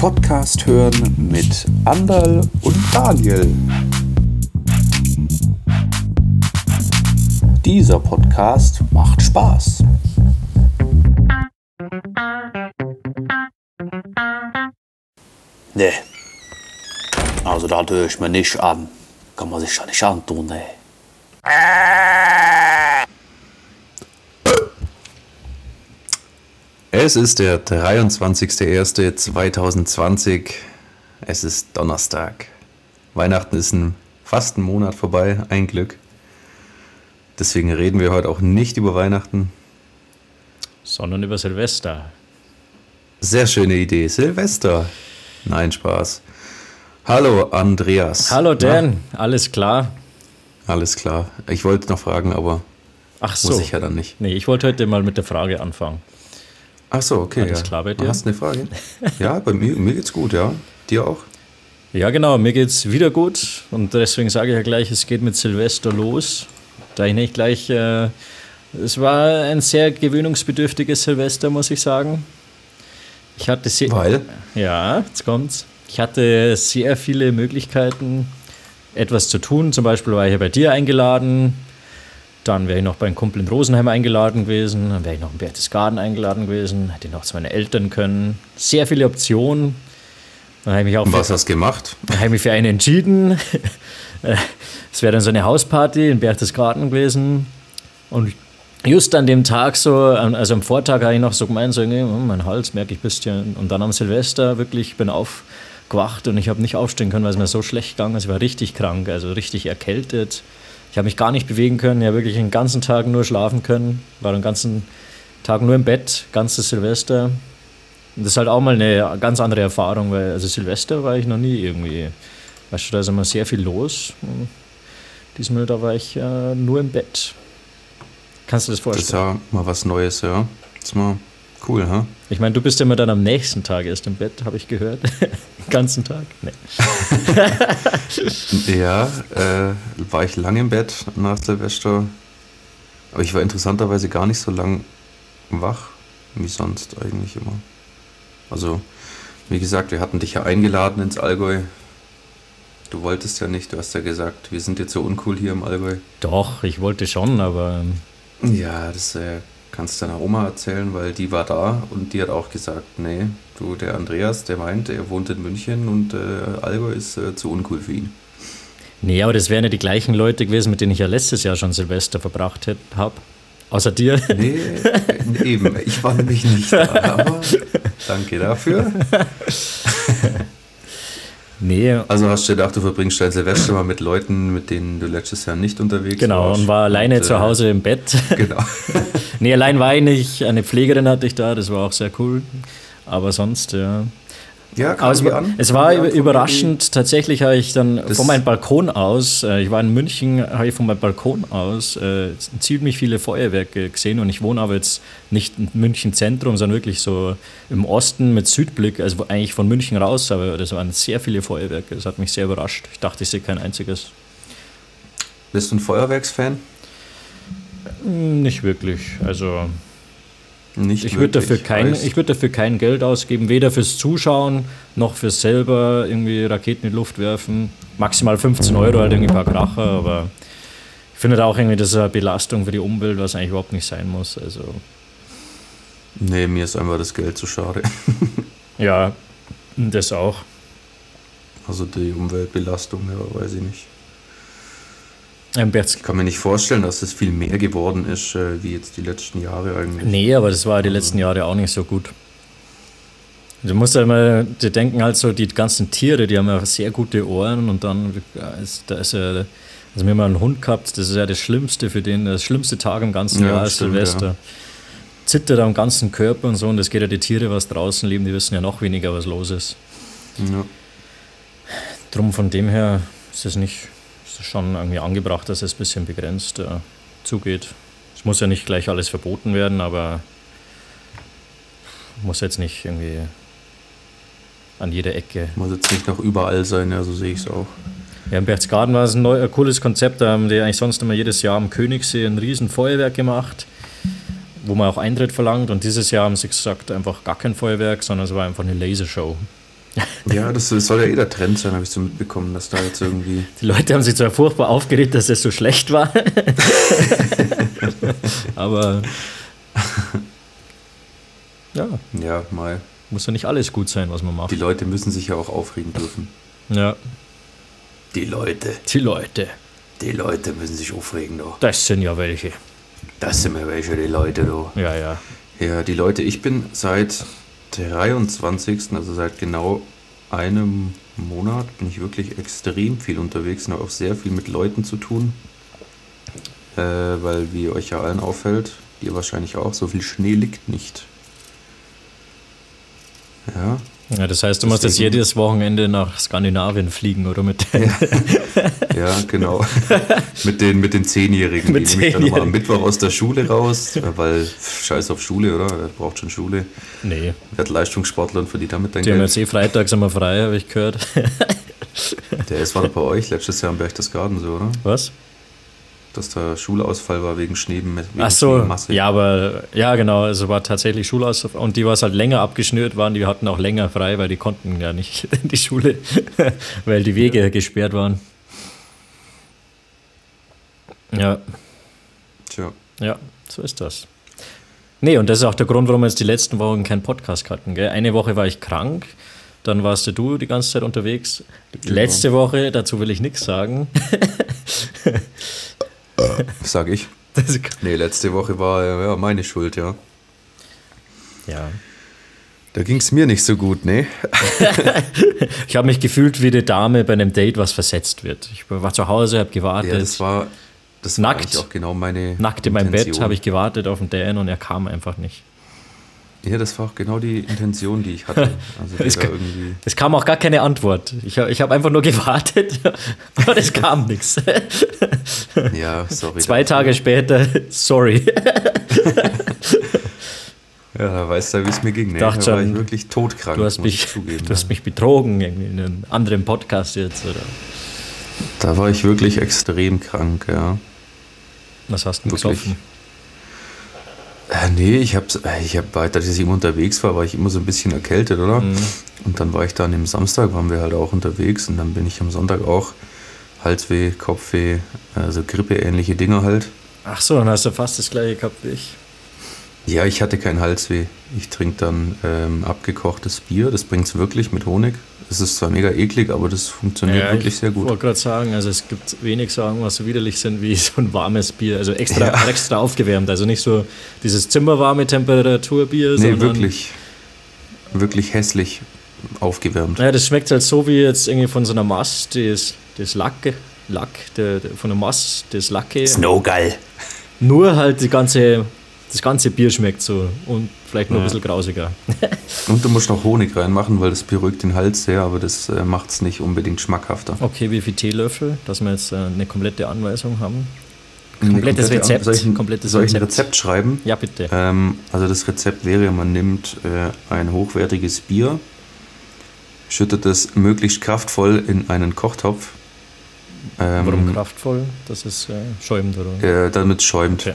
Podcast hören mit Andal und Daniel. Dieser Podcast macht Spaß. Nee. Also da höre ich mir nicht an. Kann man sich ja nicht antun, ne? Es ist der 23.01.2020. Es ist Donnerstag. Weihnachten ist ein, fast ein Monat vorbei, ein Glück. Deswegen reden wir heute auch nicht über Weihnachten. Sondern über Silvester. Sehr schöne Idee. Silvester. Nein, Spaß. Hallo, Andreas. Hallo, Dan. Na? Alles klar? Alles klar. Ich wollte noch fragen, aber Ach so. muss ich ja dann nicht. Nee, ich wollte heute mal mit der Frage anfangen. Ach so, okay. Alles ja. klar bei dir? Hast du eine Frage? ja, bei mir, mir geht's gut, ja. Dir auch? Ja, genau, mir geht's wieder gut und deswegen sage ich ja gleich, es geht mit Silvester los. Da ich nicht gleich, äh, es war ein sehr gewöhnungsbedürftiges Silvester, muss ich sagen. Ich hatte sehr, Weil? Ja, jetzt kommt's. Ich hatte sehr viele Möglichkeiten, etwas zu tun. Zum Beispiel war ich ja bei dir eingeladen, dann wäre ich noch bei einem Kumpel in Rosenheim eingeladen gewesen. Dann wäre ich noch in Berchtesgaden eingeladen gewesen. Hätte ich noch zu meinen Eltern können. Sehr viele Optionen. Dann habe ich mich auch Was für, hast du gemacht? Dann habe ich mich für eine entschieden. Es wäre dann so eine Hausparty in Berchtesgaden gewesen. Und just an dem Tag so, also am Vortag habe ich noch so gemeint, so, oh, mein Hals merke ich ein bisschen. Und dann am Silvester wirklich, bin aufgewacht und ich habe nicht aufstehen können, weil es mir so schlecht ging. Also ich war richtig krank, also richtig erkältet. Ich habe mich gar nicht bewegen können, ja wirklich den ganzen Tag nur schlafen können, war den ganzen Tag nur im Bett, ganzes Silvester. Und das ist halt auch mal eine ganz andere Erfahrung, weil also Silvester war ich noch nie irgendwie. Weißt du, da ist immer sehr viel los. Und diesmal da war ich äh, nur im Bett. Kannst du das vorstellen? Das ist ja mal was Neues, ja. Das ist mal cool, ha? Ich meine, du bist ja immer dann am nächsten Tag erst im Bett, habe ich gehört. Den ganzen Tag? Nee. ja, äh, war ich lange im Bett nach Silvester. Aber ich war interessanterweise gar nicht so lang wach, wie sonst eigentlich immer. Also, wie gesagt, wir hatten dich ja eingeladen ins Allgäu. Du wolltest ja nicht, du hast ja gesagt, wir sind jetzt so uncool hier im Allgäu. Doch, ich wollte schon, aber. Ähm, ja, das äh, kannst du deiner Oma erzählen, weil die war da und die hat auch gesagt, nee, du, der Andreas, der meint, er wohnt in München und äh, Allgäu ist äh, zu uncool für ihn. Nee, aber das wären ja die gleichen Leute gewesen, mit denen ich ja letztes Jahr schon Silvester verbracht habe. Außer dir. Nee, eben. Ich war nämlich nicht da, aber danke dafür. Nee. Also hast du gedacht, du verbringst dein Silvester mal mit Leuten, mit denen du letztes Jahr nicht unterwegs genau, warst. Genau, und war alleine und, zu äh, Hause im Bett. Genau. nee, allein war ich nicht. Eine Pflegerin hatte ich da, das war auch sehr cool. Aber sonst, ja. Ja, kam es, an? es war überraschend. Tatsächlich habe ich dann das von meinem Balkon aus, äh, ich war in München, habe ich von meinem Balkon aus äh, ziemlich viele Feuerwerke gesehen und ich wohne aber jetzt nicht in München Zentrum, sondern wirklich so im Osten mit Südblick, also eigentlich von München raus, aber das waren sehr viele Feuerwerke. Das hat mich sehr überrascht. Ich dachte, ich sehe kein einziges. Bist du ein Feuerwerksfan? Nicht wirklich. Also nicht ich würde dafür, kein, würd dafür kein Geld ausgeben, weder fürs Zuschauen noch fürs selber irgendwie Raketen in die Luft werfen. Maximal 15 Euro, halt irgendwie ein paar Kracher, aber ich finde da auch irgendwie, das ist eine Belastung für die Umwelt, was eigentlich überhaupt nicht sein muss. Also. Nee, mir ist einfach das Geld zu schade. ja, das auch. Also die Umweltbelastung, ja, weiß ich nicht. Ähm, ich kann mir nicht vorstellen, dass es viel mehr geworden ist, äh, wie jetzt die letzten Jahre eigentlich. Nee, aber das war die letzten Jahre auch nicht so gut. Du musst ja immer, die denken halt so, die ganzen Tiere, die haben ja sehr gute Ohren und dann ist, da ist ja, also wir haben einen Hund gehabt, das ist ja das Schlimmste für den, das schlimmste Tag im ganzen ja, Jahr ist Silvester. Ja. Zittert am ganzen Körper und so und das geht ja die Tiere, was draußen leben, die wissen ja noch weniger, was los ist. Ja. Drum von dem her ist es nicht, schon irgendwie angebracht, dass es ein bisschen begrenzt äh, zugeht. Es muss ja nicht gleich alles verboten werden, aber muss jetzt nicht irgendwie an jeder Ecke. Muss jetzt nicht noch überall sein, ja, so sehe ich es auch. Ja, in Berchtesgaden war es ein, neu, ein cooles Konzept. Da haben die eigentlich sonst immer jedes Jahr am Königssee ein riesen Feuerwerk gemacht, wo man auch Eintritt verlangt. Und dieses Jahr haben sie gesagt, einfach gar kein Feuerwerk, sondern es war einfach eine Lasershow. Ja, das, das soll ja eh der Trend sein, habe ich so mitbekommen, dass da jetzt irgendwie. Die Leute haben sich zwar furchtbar aufgeregt, dass es so schlecht war. Aber ja, Ja, mal. muss ja nicht alles gut sein, was man macht. Die Leute müssen sich ja auch aufregen dürfen. Ja, Die Leute. die Leute, Die Leute müssen sich aufregen, doch. das sind ja welche. Das sind mir welche, die Leute, doch. Ja, ja. Ja, die Leute, ich bin seit 23., also seit genau einem Monat, bin ich wirklich extrem viel unterwegs und habe auch sehr viel mit Leuten zu tun. Äh, weil, wie euch ja allen auffällt, ihr wahrscheinlich auch, so viel Schnee liegt nicht. Ja, Ja, das heißt, du musst jetzt Deswegen- jedes Wochenende nach Skandinavien fliegen, oder mit ja, genau. mit den, mit den Zehnjährigen. Mit die nehme ich dann immer am. Mittwoch aus der Schule raus, weil scheiß auf Schule, oder? Wer braucht schon Schule? Nee, Werd Leistungssportler und verdient damit dein die haben Geld. jetzt eh freitags immer frei, habe ich gehört. Der ist war doch bei euch letztes Jahr am Berchtesgaden so, oder? Was? Dass da Schulausfall war wegen Schnee. Wegen Ach so, Schneemasse. ja, aber ja, genau, also war tatsächlich Schulaus und die, was halt länger abgeschnürt waren, die hatten auch länger frei, weil die konnten ja nicht in die Schule, weil die Wege gesperrt waren. Ja, Tja. ja, so ist das. Nee, und das ist auch der Grund, warum wir jetzt die letzten Wochen keinen Podcast hatten. Gell? Eine Woche war ich krank, dann warst du die ganze Zeit unterwegs. Letzte Woche, dazu will ich nichts sagen. Sag ich. Nee, letzte Woche war äh, ja meine Schuld, ja. ja. Da ging es mir nicht so gut, ne? Ich habe mich gefühlt wie eine Dame bei einem Date, was versetzt wird. Ich war zu Hause, habe gewartet. Ja, das war, das war Nackt. eigentlich auch genau meine Nackt in meinem Bett habe ich gewartet auf den Dan und er kam einfach nicht. Ja, das war auch genau die Intention, die ich hatte. Also Es irgendwie. Es kam auch gar keine Antwort. Ich, ich habe einfach nur gewartet, aber es kam nichts. Ja, sorry. Zwei Tage später, sorry. Ja, da weißt du, wie es mir ging. Ne? Dachte da war ich wirklich todkrank. Du hast mich, ich zugeben. du hast mich betrogen in einem anderen Podcast jetzt. Oder Da war ich wirklich extrem krank, ja. was hast du Wirklich. gesoffen? Äh, nee, ich habe, ich hab weiter, dass ich immer unterwegs war, war ich immer so ein bisschen erkältet, oder? Mhm. Und dann war ich dann am Samstag, waren wir halt auch unterwegs und dann bin ich am Sonntag auch Halsweh, Kopfweh, also Grippeähnliche Dinge halt. Ach so, dann hast du fast das gleiche gehabt wie ich. Ja, ich hatte keinen Halsweh. Ich trinke dann ähm, abgekochtes Bier, das bringt's wirklich mit Honig. Es ist zwar mega eklig, aber das funktioniert wirklich sehr Ich gut. wollte gerade sagen, also es gibt wenig Sachen, was so widerlich sind wie so ein warmes Bier. Also extra, Ja. extra aufgewärmt. Also nicht so dieses zimmerwarme Temperaturbier, Nee, sondern wirklich, wirklich hässlich aufgewärmt. Ja, das schmeckt halt so wie jetzt irgendwie von so einer Mast, das, das Lacke, Lack, der, der, von der Mast, das Lacke. Snowgall. Nur halt die ganze, das ganze Bier schmeckt so und vielleicht nur ein Ja. bisschen grausiger. Und du musst noch Honig reinmachen, weil das beruhigt den Hals sehr, aber das äh, macht es nicht unbedingt schmackhafter. Okay, wie viel Teelöffel, dass wir jetzt äh, eine komplette Anweisung haben? Komplettes komplette- Rezept, Soll ich, ein- komplettes soll ich ein Rezept. Schreiben? Ja, bitte. Ähm, also das Rezept wäre, man nimmt äh, ein hochwertiges Bier, schüttet es möglichst kraftvoll in einen Kochtopf, ähm, Warum kraftvoll? Das ist äh, schäumend, oder? äh, damit es schäumt. Okay.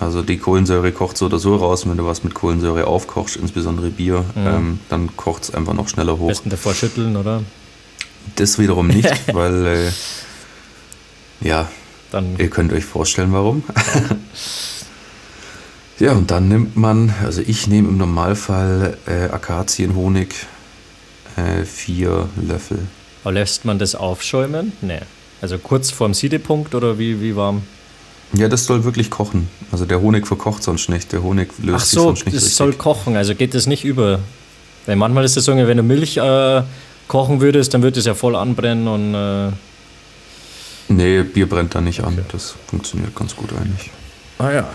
Also die Kohlensäure kocht so oder so raus. Wenn du was mit Kohlensäure aufkochst, insbesondere Bier, ähm, dann kocht es einfach noch schneller hoch. Am besten davor schütteln, oder? Das wiederum nicht, weil äh, ja, Dann Ihr könnt euch vorstellen, warum. ja, und dann nimmt man, also ich nehme im Normalfall äh, Akazienhonig, äh, vier Löffel. aber lässt man das aufschäumen? Nee. Also kurz vorm Siedepunkt oder wie, wie warm? Ja, das soll wirklich kochen. Also der Honig verkocht sonst nicht. Der Honig löst Ach sich so, sonst nicht das richtig. soll kochen, also geht das nicht über. Weil manchmal ist es so, wenn du Milch äh, kochen würdest, dann würde es ja voll anbrennen und äh, nee, Bier brennt da nicht an. Das funktioniert ganz gut eigentlich. ah ja.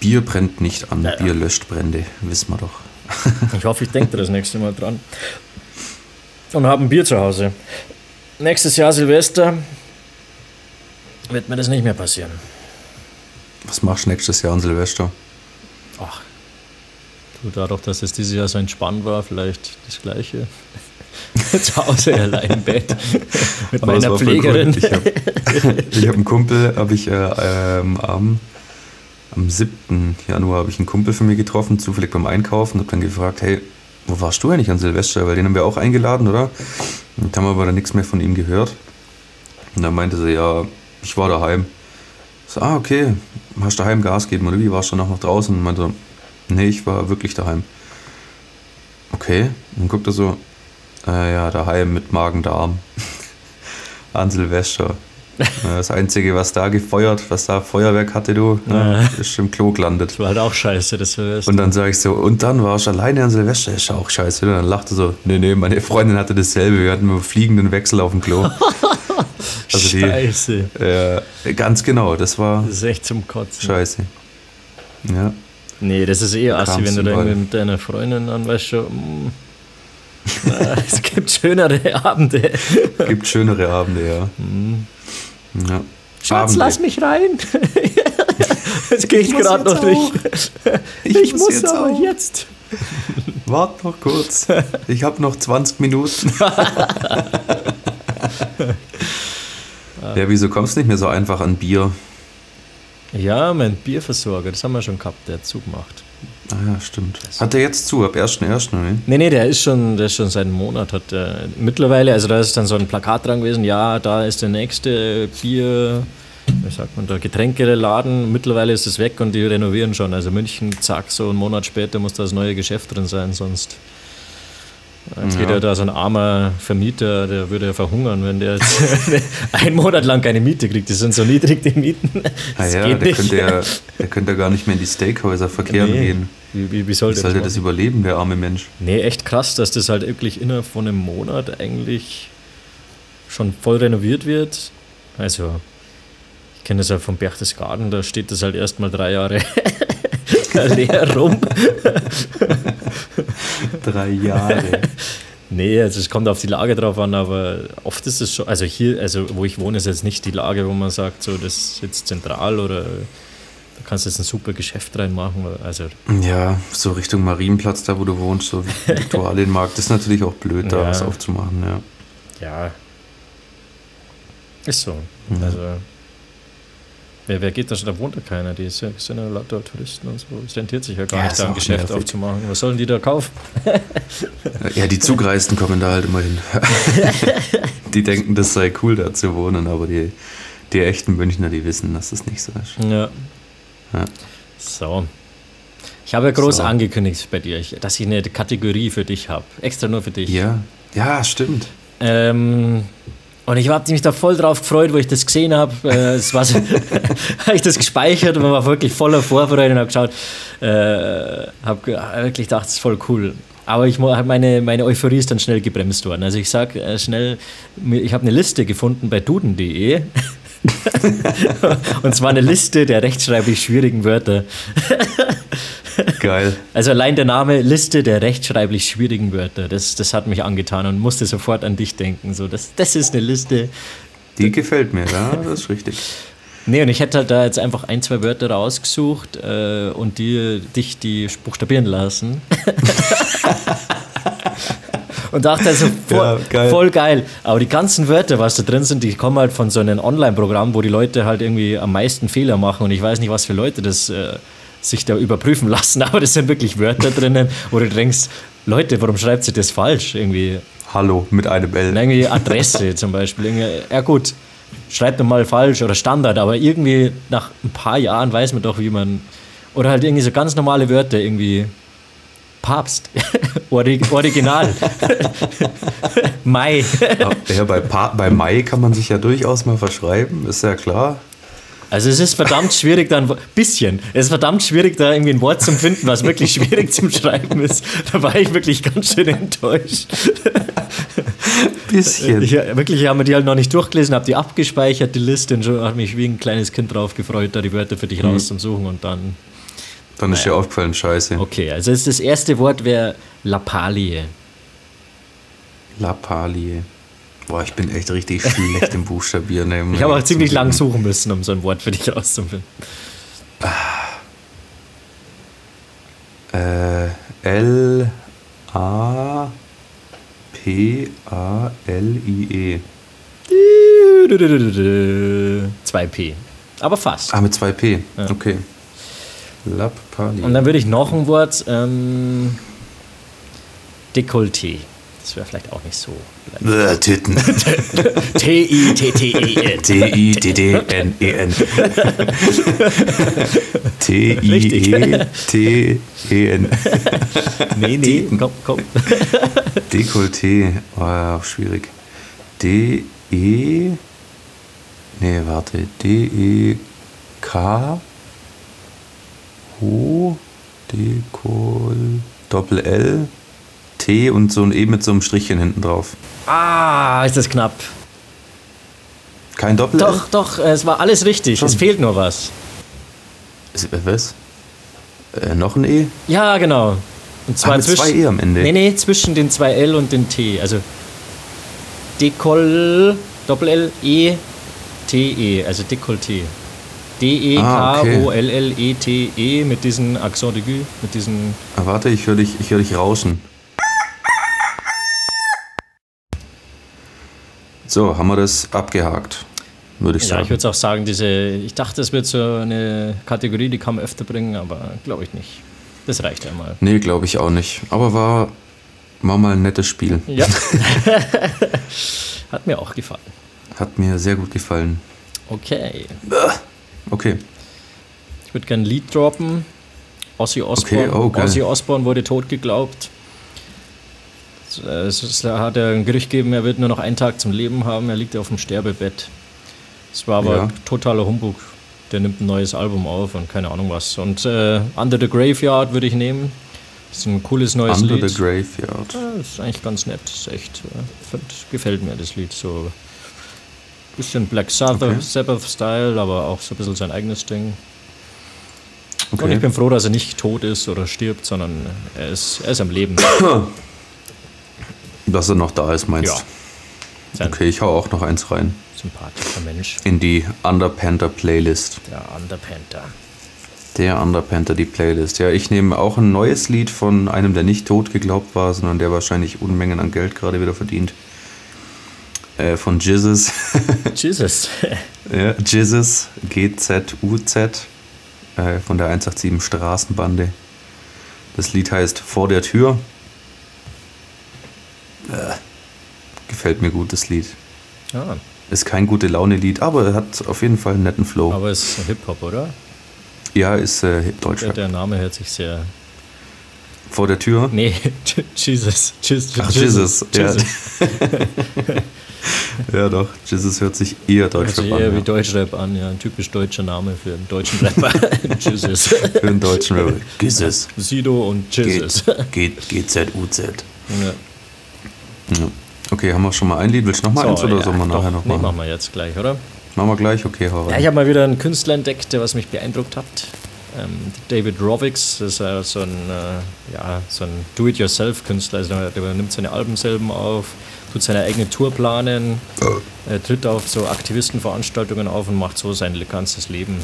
Bier brennt nicht an. Ja, ja. Bier löscht Brände, wissen wir doch. Ich hoffe, ich denke das nächste Mal dran. Und habe ein Bier zu Hause. Nächstes Jahr Silvester wird mir das nicht mehr passieren. Was machst du nächstes Jahr an Silvester? Ach, du, dadurch, dass es dieses Jahr so entspannt war, vielleicht das Gleiche. zu Hause allein im Bett mit Aber meiner Pflegerin. cool. Ich habe hab einen Kumpel, habe ich äh, ähm, am, am 7. Januar habe ich einen Kumpel von mir getroffen, zufällig beim Einkaufen, habe dann gefragt, hey, wo warst du eigentlich an Silvester? Weil den haben wir auch eingeladen, oder? Und haben aber dann nichts mehr von ihm gehört. Und dann meinte sie, ja, ich war daheim. Ich so, ah, okay, hast daheim Gas gegeben oder wie warst du noch, noch draußen? Und meinte, nee, ich war wirklich daheim. Okay, dann guckt er so, äh, ja, daheim mit Magen-Darm. an Silvester. Das Einzige, was da gefeuert, was da Feuerwerk hatte, du, ne, ist im Klo gelandet. Das war halt auch scheiße, das Silvester. Und dann sage ich so, und dann warst du alleine an Silvester, ist ja auch scheiße. Und dann lachte so, nee, nee, meine Freundin hatte dasselbe, wir hatten einen fliegenden Wechsel auf dem Klo. Also die, scheiße. äh, ganz genau, das war Das ist echt zum Kotzen. scheiße. Ja, Nee, das ist eh assi, wenn du da irgendwie mit deiner Freundin dann weißt du, mm, äh, es gibt schönere Abende. gibt schönere Abende, ja. ja. Schatz, Abende. lass mich rein. Jetzt gehe ich muss gerade noch durch. Ich, Ich muss, muss jetzt aber auch. jetzt. Wart noch kurz. Ich habe noch 20 Minuten. ja, wieso kommst du nicht mehr so einfach an Bier? Ja, mein Bierversorger, das haben wir schon gehabt, der hat zugemacht. Ah ja, stimmt. Hat der jetzt zu, ab 1.1., ne? Nee, nee, der ist schon, der ist schon seit einem Monat. Hat der, mittlerweile, also da ist dann so ein Plakat dran gewesen, ja, da ist der nächste Bier, wie sagt man da, Getränkeladen. Mittlerweile ist es weg und die renovieren schon. Also München, zack, so einen Monat später muss da das neue Geschäft drin sein, sonst. Jetzt geht Ja. ja da so ein armer Vermieter, der würde ja verhungern, wenn der jetzt einen Monat lang keine Miete kriegt. Die sind so niedrig, die Mieten. Ah Das ja, geht der könnte ja, der könnte ja gar nicht mehr in die Steakhäuser verkehren Nee. gehen. Wie, wie, wie soll Wie der das das überleben, der arme Mensch? Nee, echt krass, dass das halt wirklich innerhalb von einem Monat eigentlich schon voll renoviert wird. Also, ich kenne das halt vom Berchtesgaden, da steht das halt erstmal drei Jahre leer rum. Drei Jahre. Nee, also es kommt auf die Lage drauf an, aber oft ist es schon, also hier, also wo ich wohne, ist jetzt nicht die Lage, wo man sagt, so das ist jetzt zentral oder da kannst du jetzt ein super Geschäft reinmachen. Also Ja, so Richtung Marienplatz, da wo du wohnst, so Viktualienmarkt, ist natürlich auch blöd, da Ja. was aufzumachen, ja. Ja. Ist so. Mhm. Also, wer, wer geht da schon? Da wohnt ja keiner. Die sind, ja lauter Touristen und so. Es rentiert sich ja gar Ja, nicht, da ein Geschäft nervig. aufzumachen. Was sollen die da kaufen? Ja, die Zugreisten kommen da halt immer hin. die denken, das sei cool, da zu wohnen, aber die, die echten Münchner, die wissen, dass das nicht so ist. Ja. Ja. So. Ich habe ja groß So. angekündigt bei dir, dass ich eine Kategorie für dich habe. Extra nur für dich. Ja, ja, stimmt. Ähm, und ich habe mich da voll drauf gefreut, wo ich das gesehen habe. Äh, es so, habe ich das gespeichert und war wirklich voller Vorfreude und habe geschaut, äh, habe wirklich gedacht, das ist voll cool. Aber ich, meine, meine Euphorie ist dann schnell gebremst worden. Also ich sage äh, schnell, ich habe eine Liste gefunden bei duden.de. und zwar eine Liste der rechtschreiblich schwierigen Wörter. Geil. Also allein der Name Liste der rechtschreiblich schwierigen Wörter, das, das hat mich angetan und musste sofort an dich denken. So, das, das ist eine Liste. Die gefällt mir, ja, das ist richtig. Nee, und ich hätte halt da jetzt einfach ein, zwei Wörter rausgesucht äh, und die, dich die buchstabieren lassen. und dachte also, voll, Ja, geil. voll geil. Aber die ganzen Wörter, was da drin sind, die kommen halt von so einem Online-Programm, wo die Leute halt irgendwie am meisten Fehler machen. Und ich weiß nicht, was für Leute das äh, sich da überprüfen lassen, aber das sind wirklich Wörter drinnen, wo du denkst, Leute, warum schreibt sie das falsch? Irgendwie Hallo mit einem L. irgendwie Adresse zum Beispiel. Ja gut, schreibt man mal falsch oder Standard, aber irgendwie nach ein paar Jahren weiß man doch, wie man. Oder halt irgendwie so ganz normale Wörter, irgendwie Papst, Orig Original, Mai. Ja, bei, pa bei Mai kann man sich ja durchaus mal verschreiben, ist ja klar. Also es ist verdammt schwierig, da ein bisschen. Es ist verdammt schwierig, da irgendwie ein Wort zu finden, was wirklich schwierig zum Schreiben ist. Da war ich wirklich ganz schön enttäuscht. Bisschen. Ich, wirklich, ich habe mir die halt noch nicht durchgelesen, habe die abgespeichert, die Liste, und schon habe mich wie ein kleines Kind drauf gefreut, da die Wörter für dich rauszusuchen und dann. Dann ist dir aufgefallen, scheiße. Okay, also ist das erste Wort wäre Lappalie. Lappalie. Boah, ich bin echt richtig schlecht im Buchstabieren. Ich habe auch ziemlich lang suchen müssen, um so ein Wort für dich rauszufinden. Äh, L A P A L I E. 2P. Aber fast. Ah, mit zwei P. Okay. Lappalie. Und dann würde ich noch ein Wort. Ähm, Dekolleté. Das wäre vielleicht auch nicht so. Äh, Titten. T-I-T-T-E-N. T-I-D-D-N-E-N. T-I-E-T-E-N. Nee, nee, komm, komm. Dekolleté. Oh, auch schwierig. D-E. Nee, warte. D-E-K. O. Dekol. Doppel L. T und so ein E mit so einem Strichchen hinten drauf. Ah, ist das knapp. Kein Doppel L? Doch, doch, es war alles richtig. Schon. Es fehlt nur was. Ist- äh, Was? Äh, noch ein E? Ja, genau. Und zwar Ah, mit zwei E am Ende. Nee, nee, zwischen den zwei L und den T. Also Dekoll, Doppel-L, E, T-E, also Dekolleté. Ah, okay. D-E-K-O-L-L-E-T-E mit diesen Accent aigu, mit diesen. Ah, warte, ich höre dich, ich hör dich rauschen. So, haben wir das abgehakt, würde ich Ja, sagen. ich würde auch sagen, diese. Ich dachte, es wird so eine Kategorie, die kann man öfter bringen, aber glaube ich nicht. Das reicht einmal. nee, glaube ich auch nicht. Aber war, war mal ein nettes Spiel. Ja. Hat mir auch gefallen. Hat mir sehr gut gefallen. Okay. Okay. Ich würde gerne ein Lied droppen. Ozzy Osbourne. Okay, oh. Ozzy Osbourne wurde tot geglaubt. Es ist- er hat ja ein Gerücht gegeben, er wird nur noch einen Tag zum Leben haben. Er liegt auf dem Sterbebett. Es war aber Ja. totaler Humbug. Der nimmt ein neues Album auf und keine Ahnung was. Und äh, Under the Graveyard würde ich nehmen. Das ist ein cooles neues Under Lied. the Graveyard. Ja, das ist eigentlich ganz nett. Das ist echt, äh, find, gefällt mir das Lied. So bisschen Black Sabbath, Okay. Sabbath aber auch so ein bisschen sein eigenes Ding. Und Okay. ich bin froh, dass er nicht tot ist oder stirbt, sondern er ist, er ist am Leben. Dass er noch da ist, meinst Ja. du? Sein Okay, ich hau auch noch eins rein. sympathischer Mensch. In die Underpanther Playlist. Der Underpanther. Der Underpanther, die Playlist. Ja, ich nehme auch ein neues Lied von einem, der nicht tot geglaubt war, sondern der wahrscheinlich Unmengen an Geld gerade wieder verdient. Äh, von Jizzes. Jesus. ja, Jizzes, G-Z-U-Z. Äh, von der 187 Straßenbande. Das Lied heißt Vor der Tür. Äh, gefällt mir gut, das Lied. ja, Ist kein gute Laune-Lied, aber er hat auf jeden Fall einen netten Flow. aber es ist Hip-Hop, oder? ja, ist äh, Der, Deutschrap. der Name hört sich sehr. Vor der Tür. Nee, Jesus. Jesus. Ach, Jesus. Ja. Jesus. ja, doch. Jesus hört sich eher Deutschrap sich an. eher ja. wie Deutschrap an, ja. Ein typisch deutscher Name für einen deutschen Rapper. Jesus. Für einen deutschen Rapper. Jesus. Sido und Jesus. GZUZ. Ja. Ja. Okay, haben wir schon mal ein Lied? Willst du noch mal eins oder ja, sollen wir nachher noch nee, machen? machen wir jetzt gleich, oder? Machen wir gleich? Okay, hau Ja, ich habe mal wieder einen Künstler entdeckt, der was mich beeindruckt hat. Ähm, David Rovix, das ist äh, so ein, äh, ja, so ein Do-it-yourself-Künstler. Also der, nimmt seine Alben selber auf, tut seine eigene Tour planen, er tritt auf so Aktivistenveranstaltungen auf und macht so sein ganzes Leben.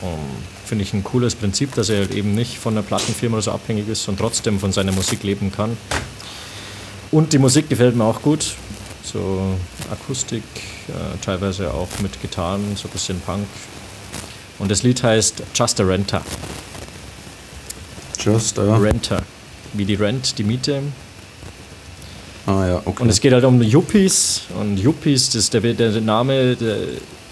Um, Finde ich ein cooles Prinzip, dass er halt eben nicht von einer Plattenfirma oder so abhängig ist und trotzdem von seiner Musik leben kann. Und die Musik gefällt mir auch gut. So Akustik, äh, teilweise auch mit Gitarren, so ein bisschen Punk. Und das Lied heißt Just a Renter. Just, äh, Renter. Wie die Rent, die Miete. Ah ja, okay. Und es geht halt um Yuppies. Und Yuppies, das, der, der, der Name der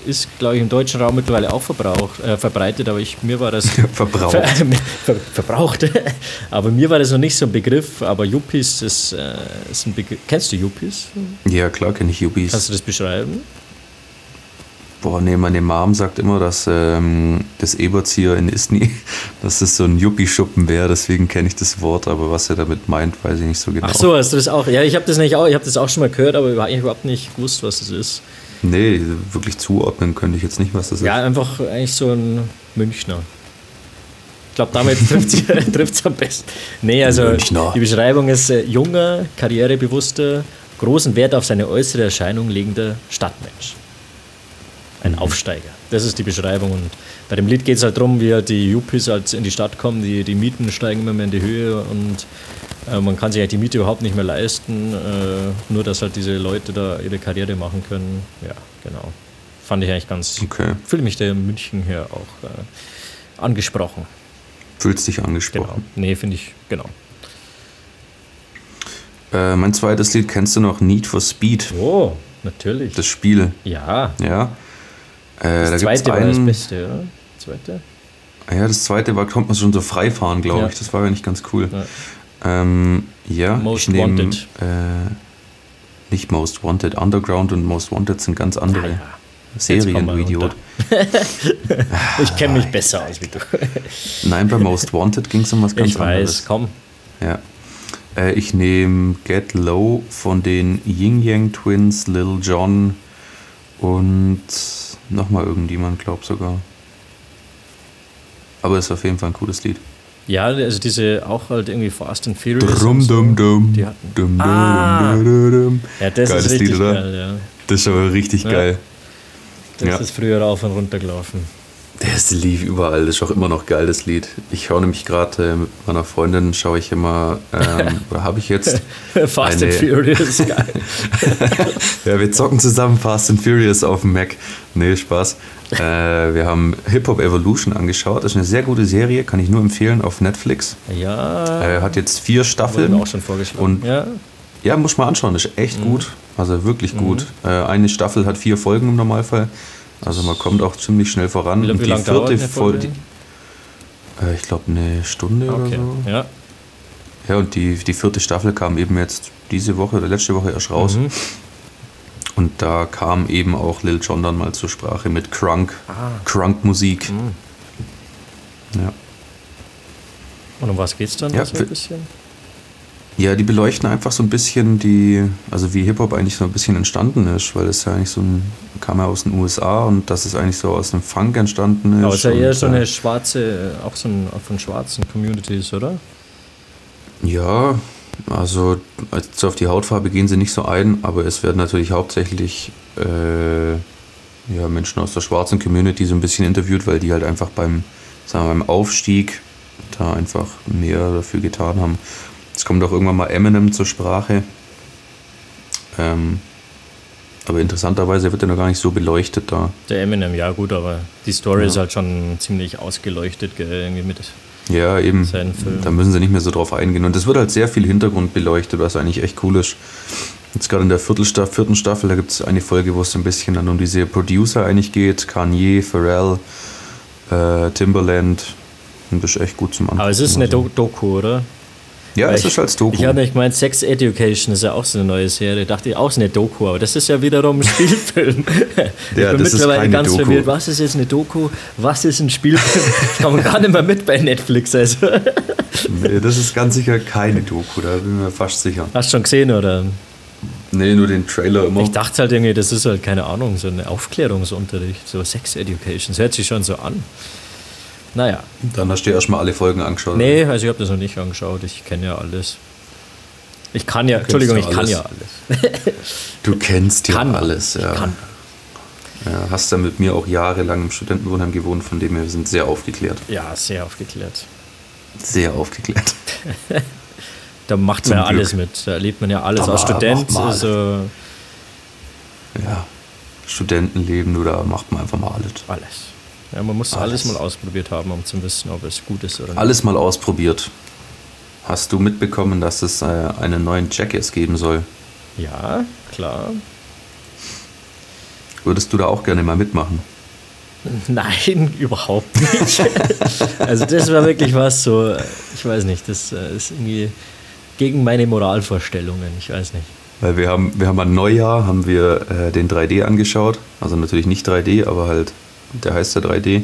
ist, glaube ich, im deutschen Raum mittlerweile auch verbraucht, äh, verbreitet, aber ich, mir war das Verbraucht. Ver, ver, verbraucht. aber mir war das noch nicht so ein Begriff, aber Yuppies ist, äh, ist ein Begriff. Kennst du Yuppies? Ja, klar kenne ich Yuppies. Kannst du das beschreiben? Boah, nee, meine Mom sagt immer, dass ähm, das Eberts hier in Isny, dass das so ein Yuppie-Schuppen wäre, deswegen kenne ich das Wort, aber was er damit meint, weiß ich nicht so genau. Ach so, hast du das auch? Ja, ich habe das nicht auch, ich habe das auch schon mal gehört, aber eigentlich überhaupt nicht gewusst, was das ist. Nee, wirklich zuordnen könnte ich jetzt nicht, was das Ja, ist. einfach eigentlich so ein Münchner. Ich glaube, damit trifft es am besten. Nee, also Münchner. die Beschreibung ist äh, junger, karrierebewusster, großen Wert auf seine äußere Erscheinung legender Stadtmensch. Ein Aufsteiger. Das ist die Beschreibung. Und bei dem Lied geht es halt darum, wie die Yuppies halt in die Stadt kommen, die, die Mieten steigen immer mehr in die Höhe und äh, man kann sich halt die Miete überhaupt nicht mehr leisten, äh, nur dass halt diese Leute da ihre Karriere machen können. Ja, genau. Fand ich eigentlich ganz, Okay. fühle mich der München hier auch äh, angesprochen. Fühlst dich Genau. angesprochen. Nee, finde ich, genau. Mein zweites Lied kennst du noch, Need for Speed, Oh, natürlich. das Spiel. ja, Ja. Da das gibt's zweite war das Beste, oder? Zweite? Ja, das zweite war, konnte man schon so frei fahren, glaube Ja. ich. Das war ja nicht ganz cool. Ja. Ähm, ja, Most ich nehm, Wanted. Äh, nicht Most Wanted. Underground und Most Wanted sind ganz andere Ah, ja. Serien, du Idiot. Ich kenne mich besser aus wie du. Nein, bei Most Wanted ging es um was ganz Ich weiß, anderes. komm. Ja. Äh, ich nehme Get Low von den Ying Yang Twins, Lil Jon und nochmal irgendjemand, glaub sogar. Aber ist auf jeden Fall ein cooles Lied. Ja, also diese auch halt irgendwie Fast and Furious. Drum, dum, dum. Die hatten- Dum, dum, Ah. dum. Ja, das Geiles ist richtig Lied, oder? geil, ja. Das ist aber richtig Ja. geil. Das Ja. ist früher rauf und runter gelaufen. Das lief überall, das ist auch immer noch geil, das Lied. Ich schaue nämlich gerade äh, mit meiner Freundin, schaue ich immer, ähm, oder habe ich jetzt? Fast and Furious, geil. Ja, wir zocken zusammen Fast and Furious auf dem Mac. Nee, Spaß. Äh, wir haben Hip Hop Evolution angeschaut. Das ist eine sehr gute Serie, kann ich nur empfehlen auf Netflix. Ja, Äh, hat jetzt vier Staffeln. auch schon vorgeschlagen. Und ja, ja, muss man anschauen, das ist echt gut. Also wirklich gut. Äh, eine Staffel hat vier Folgen im Normalfall. Also man kommt auch ziemlich schnell voran. wie, Und wie lange dauert eine Folge? äh, ich glaube eine Stunde Okay, oder so. ja. Ja, und die, die vierte Staffel kam eben jetzt diese Woche oder letzte Woche erst raus. Mhm. Und da kam eben auch Lil Jon dann mal zur Sprache mit Crunk, Ah. Crunk-Musik. Mhm. Ja. Und um was geht's dann Ja, so ein bisschen? Ja, die beleuchten einfach so ein bisschen die, also wie Hip-Hop eigentlich so ein bisschen entstanden ist, weil es ja eigentlich so ein, kam ja aus den USA und das ist eigentlich so aus einem Funk entstanden ist. Aber es ist ja eher so äh, eine schwarze, auch so ein, von schwarzen Communities, oder? Ja, also also auf die Hautfarbe gehen sie nicht so ein, aber es werden natürlich hauptsächlich äh, ja, Menschen aus der schwarzen Community so ein bisschen interviewt, weil die halt einfach beim, sagen wir, beim Aufstieg da einfach mehr dafür getan haben. Es kommt auch irgendwann mal Eminem zur Sprache. Ähm, aber interessanterweise wird er noch gar nicht so beleuchtet da. Der Eminem, ja gut, aber die Story Ja. ist halt schon ziemlich ausgeleuchtet, gell, irgendwie mit. Ja, eben. Da müssen sie nicht mehr so drauf eingehen. Und es wird halt sehr viel Hintergrund beleuchtet, was eigentlich echt cool ist. Jetzt gerade in der Viertelsta vierten Staffel, da gibt es eine Folge, wo es ein bisschen dann um diese Producer eigentlich geht. Kanye, Pharrell, äh, Timberland. Und das ist echt gut zum Angucken. Aber es ist eine Also- Do Doku, oder? Ja, Weil es ich- ist als Doku. Ich hatte nicht gemeint, Sex Education ist ja auch so eine neue Serie. Dachte ich, auch so eine Doku, aber das ist ja wiederum ein Spielfilm. ich Ja, bin das ist mittlerweile ganz Doku. verwirrt. Was ist jetzt eine Doku? Was ist ein Spielfilm? Ich komme gar nicht mehr mit bei Netflix. Also. nee, das ist ganz sicher keine Doku, da bin ich mir fast sicher. Hast du schon gesehen, oder? Nee, nur den Trailer immer. Ich dachte halt irgendwie, das ist halt, keine Ahnung, so eine Aufklärungsunterricht, so Sex Education. Das hört sich schon so an. Naja. Dann hast du dir erstmal alle Folgen angeschaut. Nee, also ich habe das noch nicht angeschaut. Ich kenne ja alles. Ich kann ja, Entschuldigung, ich kann ja alles. Du kennst ja Kann. alles. Ja. Kann. Ja, hast ja mit mir auch jahrelang im Studentenwohnheim gewohnt, von dem her wir sind sehr aufgeklärt. Ja, sehr aufgeklärt. Sehr aufgeklärt. Da macht Zum man ja alles mit. Da erlebt man ja alles. Da Als Student, also Ja. Studentenleben, da macht man einfach mal alles. alles. Ja, man muss alles. Alles. mal ausprobiert haben, um zu wissen, ob es gut ist oder nicht. Alles mal ausprobiert. Hast du mitbekommen, dass es äh, einen neuen Jackass geben soll? Ja, klar. Würdest du da auch gerne mal mitmachen? Nein, überhaupt nicht. also das war wirklich was so, ich weiß nicht, das äh, ist irgendwie gegen meine Moralvorstellungen, ich weiß nicht. Weil wir haben, wir haben an Neujahr haben wir äh, den 3D angeschaut. Also natürlich nicht 3D, aber halt, der heißt ja 3D.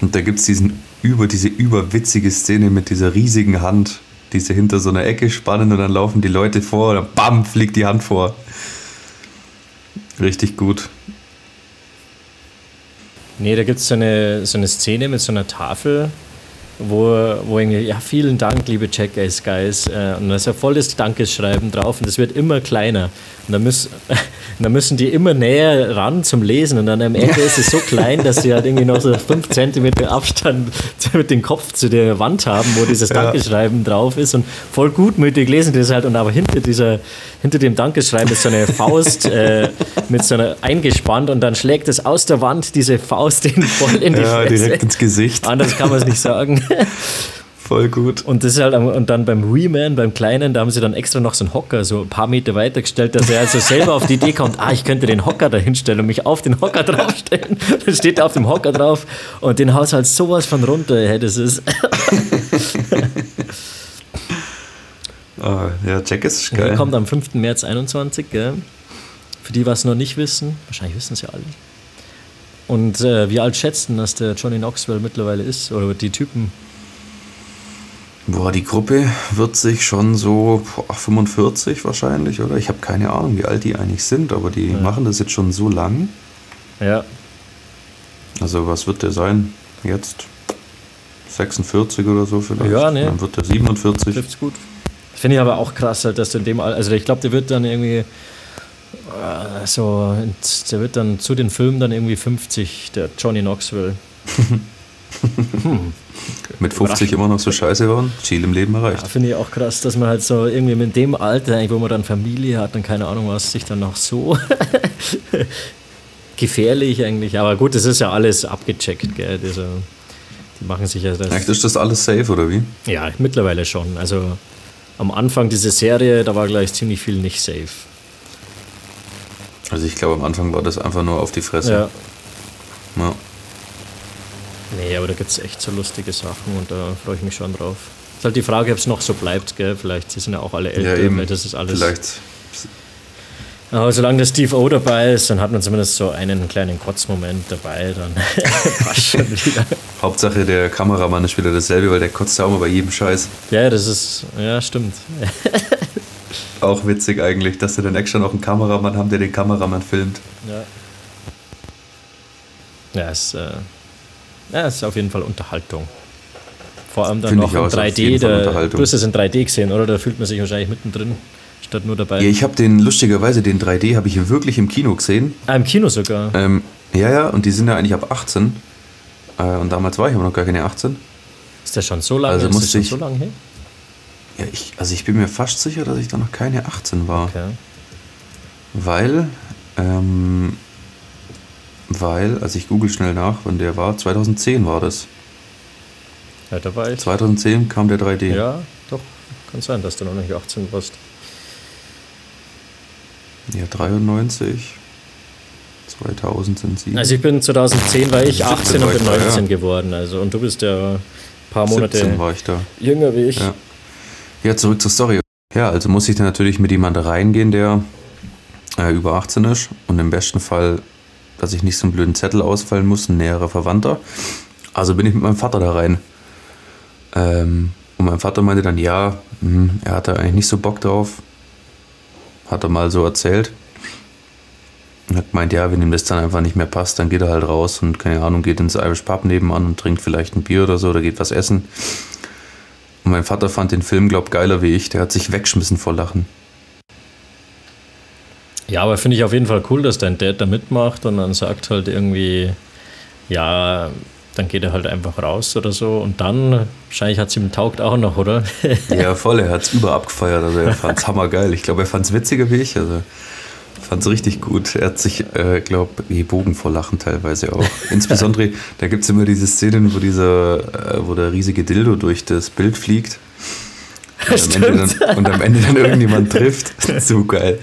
Und da gibt es über, diese überwitzige Szene mit dieser riesigen Hand, die sie hinter so einer Ecke spannen und dann laufen die Leute vor und dann bam, fliegt die Hand vor. Richtig gut. Nee, da gibt es so eine, so eine Szene mit so einer Tafel, wo, wo irgendwie, ja, vielen Dank, liebe Jackass Guys. Äh, und da ist ja voll das Dankeschreiben drauf und das wird immer kleiner. Und dann, müssen, dann müssen die immer näher ran zum Lesen und dann am Ende ist es so klein, dass sie halt irgendwie noch so 5 cm Abstand mit dem Kopf zu der Wand haben, wo dieses Ja. Dankeschreiben drauf ist und voll gutmütig lesen die das halt. Und aber hinter, dieser, hinter dem Dankeschreiben ist so eine Faust äh, mit so einer eingespannt und dann schlägt es aus der Wand diese Faust in voll in die Ja, Fresse. direkt ins Gesicht. Anders kann man es nicht sagen. Voll gut. Und das ist halt, und dann beim Wee-Man, beim Kleinen, da haben sie dann extra noch so einen Hocker so ein paar Meter weiter gestellt, dass er also selber auf die Idee kommt, ah, ich könnte den Hocker da hinstellen und mich auf den Hocker draufstellen. Dann steht er auf dem Hocker drauf und den haut halt sowas von runter, hey, das ist. Ah, ja, Jack ist Der geil. kommt am 5. März 21, gell? Für die, was noch nicht wissen, wahrscheinlich wissen es ja alle. Und äh, wie alt schätzen, dass der Johnny Knoxville mittlerweile ist? Oder die Typen? Boah, die Gruppe wird sich schon so boah, 45 wahrscheinlich, oder? Ich habe keine Ahnung, wie alt die eigentlich sind, aber die machen das jetzt schon so lang. Ja, Also was wird der sein jetzt? 46 oder so vielleicht? Ja, nee. Dann wird der 47. trifft's gut. Finde ich aber auch krass, halt, dass du in dem Al- also ich glaube, der wird dann irgendwie äh, so, der wird dann zu den Filmen dann irgendwie 50, der Johnny Knoxville. Mit 50 immer noch so scheiße waren. Ziel im Leben erreicht. Ja, Finde ich auch krass, dass man halt so irgendwie mit dem Alter, wo man dann Familie hat und keine Ahnung was, sich dann noch so gefährlich eigentlich. Aber gut, das ist ja alles abgecheckt, gell? Also, die machen sich ja das. Echt, ist das alles safe oder wie? Ja, mittlerweile schon. Also am Anfang dieser Serie, da war gleich ziemlich viel nicht safe. Also ich glaube am Anfang war das einfach nur auf die Fresse. Ja. Ja. Nee, aber da gibt es echt so lustige Sachen und da freue ich mich schon drauf. Ist halt die Frage, ob es noch so bleibt, gell? Vielleicht sind ja auch alle älter, Ja, eben. vielleicht das ist alles. Vielleicht. Aber solange der Steve O dabei ist, dann hat man zumindest so einen kleinen Kotzmoment dabei, dann passt schon wieder. Hauptsache der Kameramann ist wieder dasselbe, weil der kotzt ja auch mal bei jedem Scheiß. Ja, das ist, ja, stimmt. Auch witzig eigentlich, dass sie dann extra noch einen Kameramann haben, der den Kameramann filmt. Ja. Ja, es, äh, ja, es ist auf jeden Fall Unterhaltung. Vor allem dann Finde noch in auch, ist auf 3D. jeden Fall Da, Unterhaltung. du hast es in 3D gesehen, oder? Da fühlt man sich wahrscheinlich mittendrin, statt nur dabei. Ja, ich habe den, lustigerweise, den 3D habe ich wirklich im Kino gesehen. ah, im Kino sogar. Ähm, ja, ja, und die sind ja eigentlich ab 18. Äh, und damals war ich aber noch gar keine 18. Ist das schon so lange? also ist das musste schon ich- so lange her? Ja, ich, also ich bin mir fast sicher, dass ich da noch keine 18 war. Okay. Weil, ähm, weil, also ich google schnell nach, wann der war, 2010 war das. Ja, da war ich. 2010 kam der 3D. Ja, doch. Kann sein, dass du noch nicht 18 warst. Ja, 93. 2000 sind sie. Also ich bin 2010 war ich 17 18 war und bin da, ja. 19 geworden. Also und du bist ja ein paar Monate 17 war ich da. jünger wie ich. Ja. Ja, zurück zur Story. Ja, also muss ich dann natürlich mit jemandem reingehen, der äh, über 18 ist und im besten Fall, dass ich nicht so einen blöden Zettel ausfallen muss, ein näherer Verwandter. Also bin ich mit meinem Vater da rein. Ähm, und mein Vater meinte dann, ja, hm, er hatte eigentlich nicht so Bock drauf. Hat er mal so erzählt. Und hat gemeint, ja, wenn ihm das dann einfach nicht mehr passt, dann geht er halt raus und keine Ahnung, geht ins Irish Pub nebenan und trinkt vielleicht ein Bier oder so oder geht was essen. Und mein Vater fand den Film, glaub, geiler wie ich. Der hat sich weggeschmissen vor Lachen. Ja, aber finde ich auf jeden Fall cool, dass dein Dad da mitmacht und dann sagt halt irgendwie, ja, dann geht er halt einfach raus oder so und dann, wahrscheinlich hat es ihm taugt auch noch, oder? Ja, voll, er hat es über abgefeiert. Also er fand es hammergeil. Ich glaube, er fand es witziger wie ich. Also fand es richtig gut. Er hat sich, äh, glaube gebogen vor Lachen teilweise auch. Insbesondere, da gibt es immer diese Szenen, wo dieser, äh, wo der riesige Dildo durch das Bild fliegt. Und am, Ende dann, und am Ende dann irgendjemand trifft. So geil.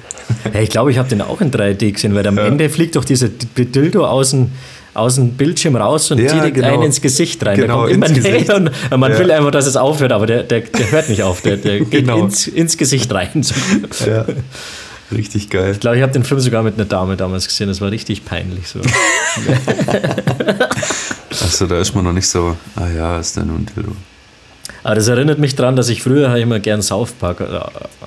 Ja, ich glaube, ich habe den auch in 3D gesehen, weil am Ende fliegt doch dieser Dildo aus dem, aus dem Bildschirm raus und Ja, direkt genau. einen ins Gesicht rein. Genau, der kommt immer näher und man Ja. will einfach, dass es aufhört, aber der, der, der hört nicht auf. Der, der geht Genau. ins, ins Gesicht rein. Ja. Richtig geil. glaube, ich habe den Film sogar mit einer Dame damals gesehen. Das war richtig peinlich. So. Achso, da ist man noch nicht so, ah ja, ist der nun Dildo. Aber das erinnert mich daran, dass ich früher halt immer gern South Park äh,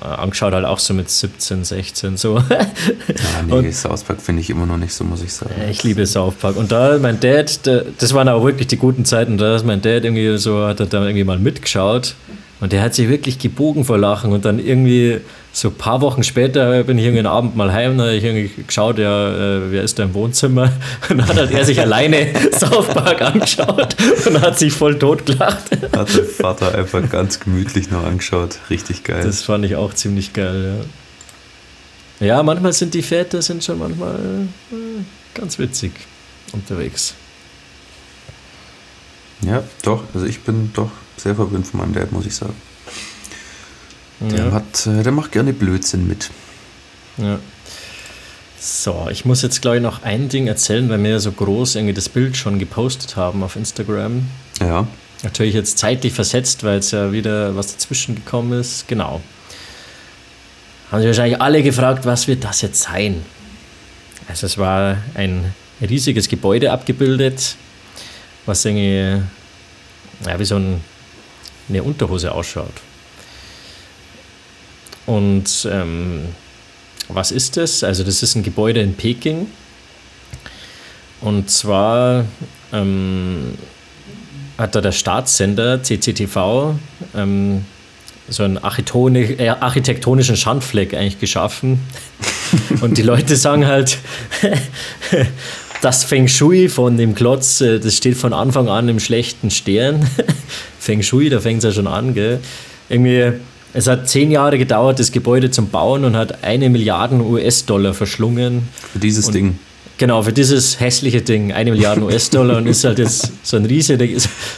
angeschaut, halt auch so mit 17, 16 so. Ah, nee, Und- South Park finde ich immer noch nicht so, muss ich sagen. Ich liebe South Park. Und da mein Dad, das waren aber wirklich die guten Zeiten, da ist mein Dad irgendwie so, hat er da irgendwie mal mitgeschaut und der hat sich wirklich gebogen vor Lachen und dann irgendwie so ein paar Wochen später bin ich irgendwie einen Abend mal heim, da habe ich irgendwie geschaut, ja, äh, wer ist da im Wohnzimmer? Und dann hat halt er sich alleine South Park angeschaut und hat sich voll tot gelacht. Hat der Vater einfach ganz gemütlich noch angeschaut. Richtig geil. Das fand ich auch ziemlich geil, ja. Ja, manchmal sind die Väter sind schon manchmal äh, ganz witzig unterwegs. ja, doch. Also ich bin doch sehr verwöhnt von meinem Dad, muss ich sagen. Der, hat, äh, der macht gerne Blödsinn mit. Ja. So, ich muss jetzt glaube ich noch ein Ding erzählen, weil wir so groß irgendwie das Bild schon gepostet haben auf Instagram. Ja. Natürlich jetzt zeitlich versetzt, weil jetzt ja wieder was dazwischen gekommen ist. Genau. Haben sich wahrscheinlich alle gefragt, was wird das jetzt sein? Also es war ein riesiges Gebäude abgebildet, was irgendwie ja, wie so ein, eine Unterhose ausschaut. Und ähm, was ist das? Also das ist ein Gebäude in Peking. Und zwar ähm, hat da der Staatssender CCTV ähm, so einen äh, architektonischen Schandfleck eigentlich geschaffen. Und die Leute sagen halt, das Feng Shui von dem Klotz, äh, das steht von Anfang an im schlechten Stern. Feng Shui, da fängt es ja schon an, gell? Irgendwie es hat zehn Jahre gedauert, das Gebäude zum Bauen und hat eine Milliarde US-Dollar verschlungen. Für dieses und, Ding. Genau, für dieses hässliche Ding. Eine Milliarde US-Dollar und ist halt jetzt so ein Riese. Der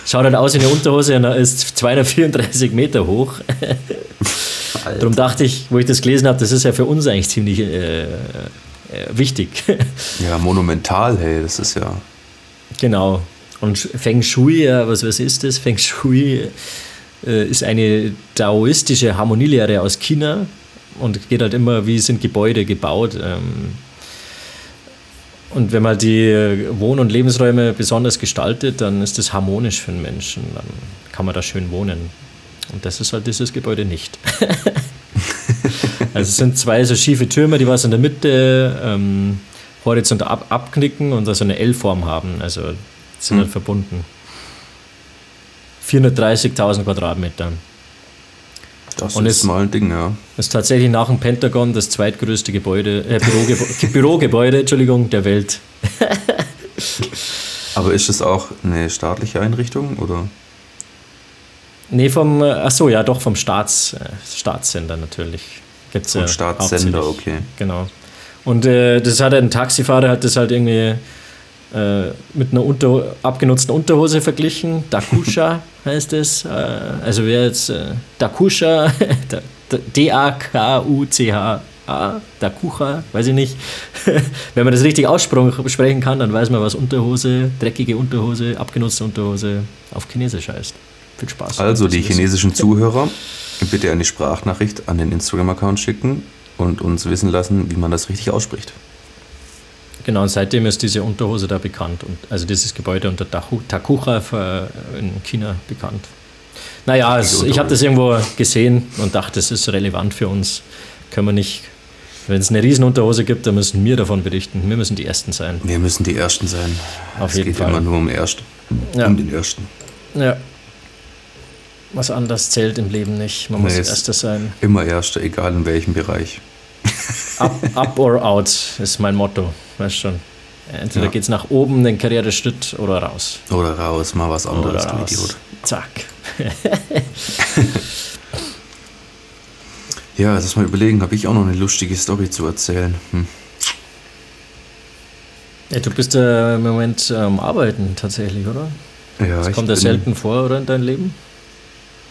schaut halt aus wie eine Unterhose und ist 234 Meter hoch. Darum dachte ich, wo ich das gelesen habe, das ist ja für uns eigentlich ziemlich äh, äh, wichtig. Ja, monumental, hey, das ist ja. Genau. Und Feng Shui, ja, was, was ist das? Feng Shui äh, ist eine daoistische Harmonielehre aus China und geht halt immer, wie sind Gebäude gebaut. Ähm, und wenn man die Wohn- und Lebensräume besonders gestaltet, dann ist das harmonisch für den Menschen. Dann kann man da schön wohnen. Und das ist halt dieses Gebäude nicht. also es sind zwei so schiefe Türme, die was in der Mitte ähm, horizontal ab abknicken und da so eine L-Form haben. Also sind halt verbunden. 430.000 Quadratmeter. Das Und ist es- mal ein Ding, ja. Ist tatsächlich nach dem Pentagon das zweitgrößte Gebäude, äh, Bürogebäude, Bürogebäude Entschuldigung, der Welt. Aber ist es auch eine staatliche Einrichtung oder? Nee, vom, äh, ach so, ja, doch vom Staats, äh, Staatssender natürlich. Gibt's Vom ja Staatssender, okay. Genau. Und äh, das hat ein Taxifahrer hat das halt irgendwie äh, mit einer unter, abgenutzten Unterhose verglichen. Dakusha heißt es. Äh, also wer jetzt äh, Dakusha, Da- Da- D-A-K-U-C-H-A, Dakucha, weiß ich nicht. Wenn man das richtig aussprechen kann, dann weiß man, was Unterhose, dreckige Unterhose, abgenutzte Unterhose auf Chinesisch heißt. Viel Spaß. Also die chinesischen Zuhörer, bitte eine Sprachnachricht an den Instagram-Account schicken und uns wissen lassen, wie man das richtig ausspricht. Genau, und seitdem ist diese Unterhose da bekannt. Und, also dieses Gebäude unter Takucha für- in China bekannt. Naja, es, ich habe das irgendwo gesehen und dachte, das ist relevant für uns. Können wir nicht, wenn es eine Riesenunterhose gibt, dann müssen wir davon berichten. Wir müssen die Ersten sein. Wir müssen die Ersten sein. Auf es jeden geht Fall. immer nur um, Erst, Ja. um den Ersten. Ja. Was anderes zählt im Leben nicht. Man muss Nee, es- Erster sein. Immer Erster, egal in welchem Bereich. Up, up or out ist mein Motto. Weißt schon. Entweder Ja. geht's nach oben, den Karriereschritt, oder raus. Oder raus, mal was anderes, Oder du raus. Idiot. Zack. Ja, lass mal überlegen, habe ich auch noch eine lustige Story zu erzählen. Hm. Ja, du bist ja im Moment am Arbeiten tatsächlich, oder? Ja, Das kommt ja selten vor, oder in deinem Leben?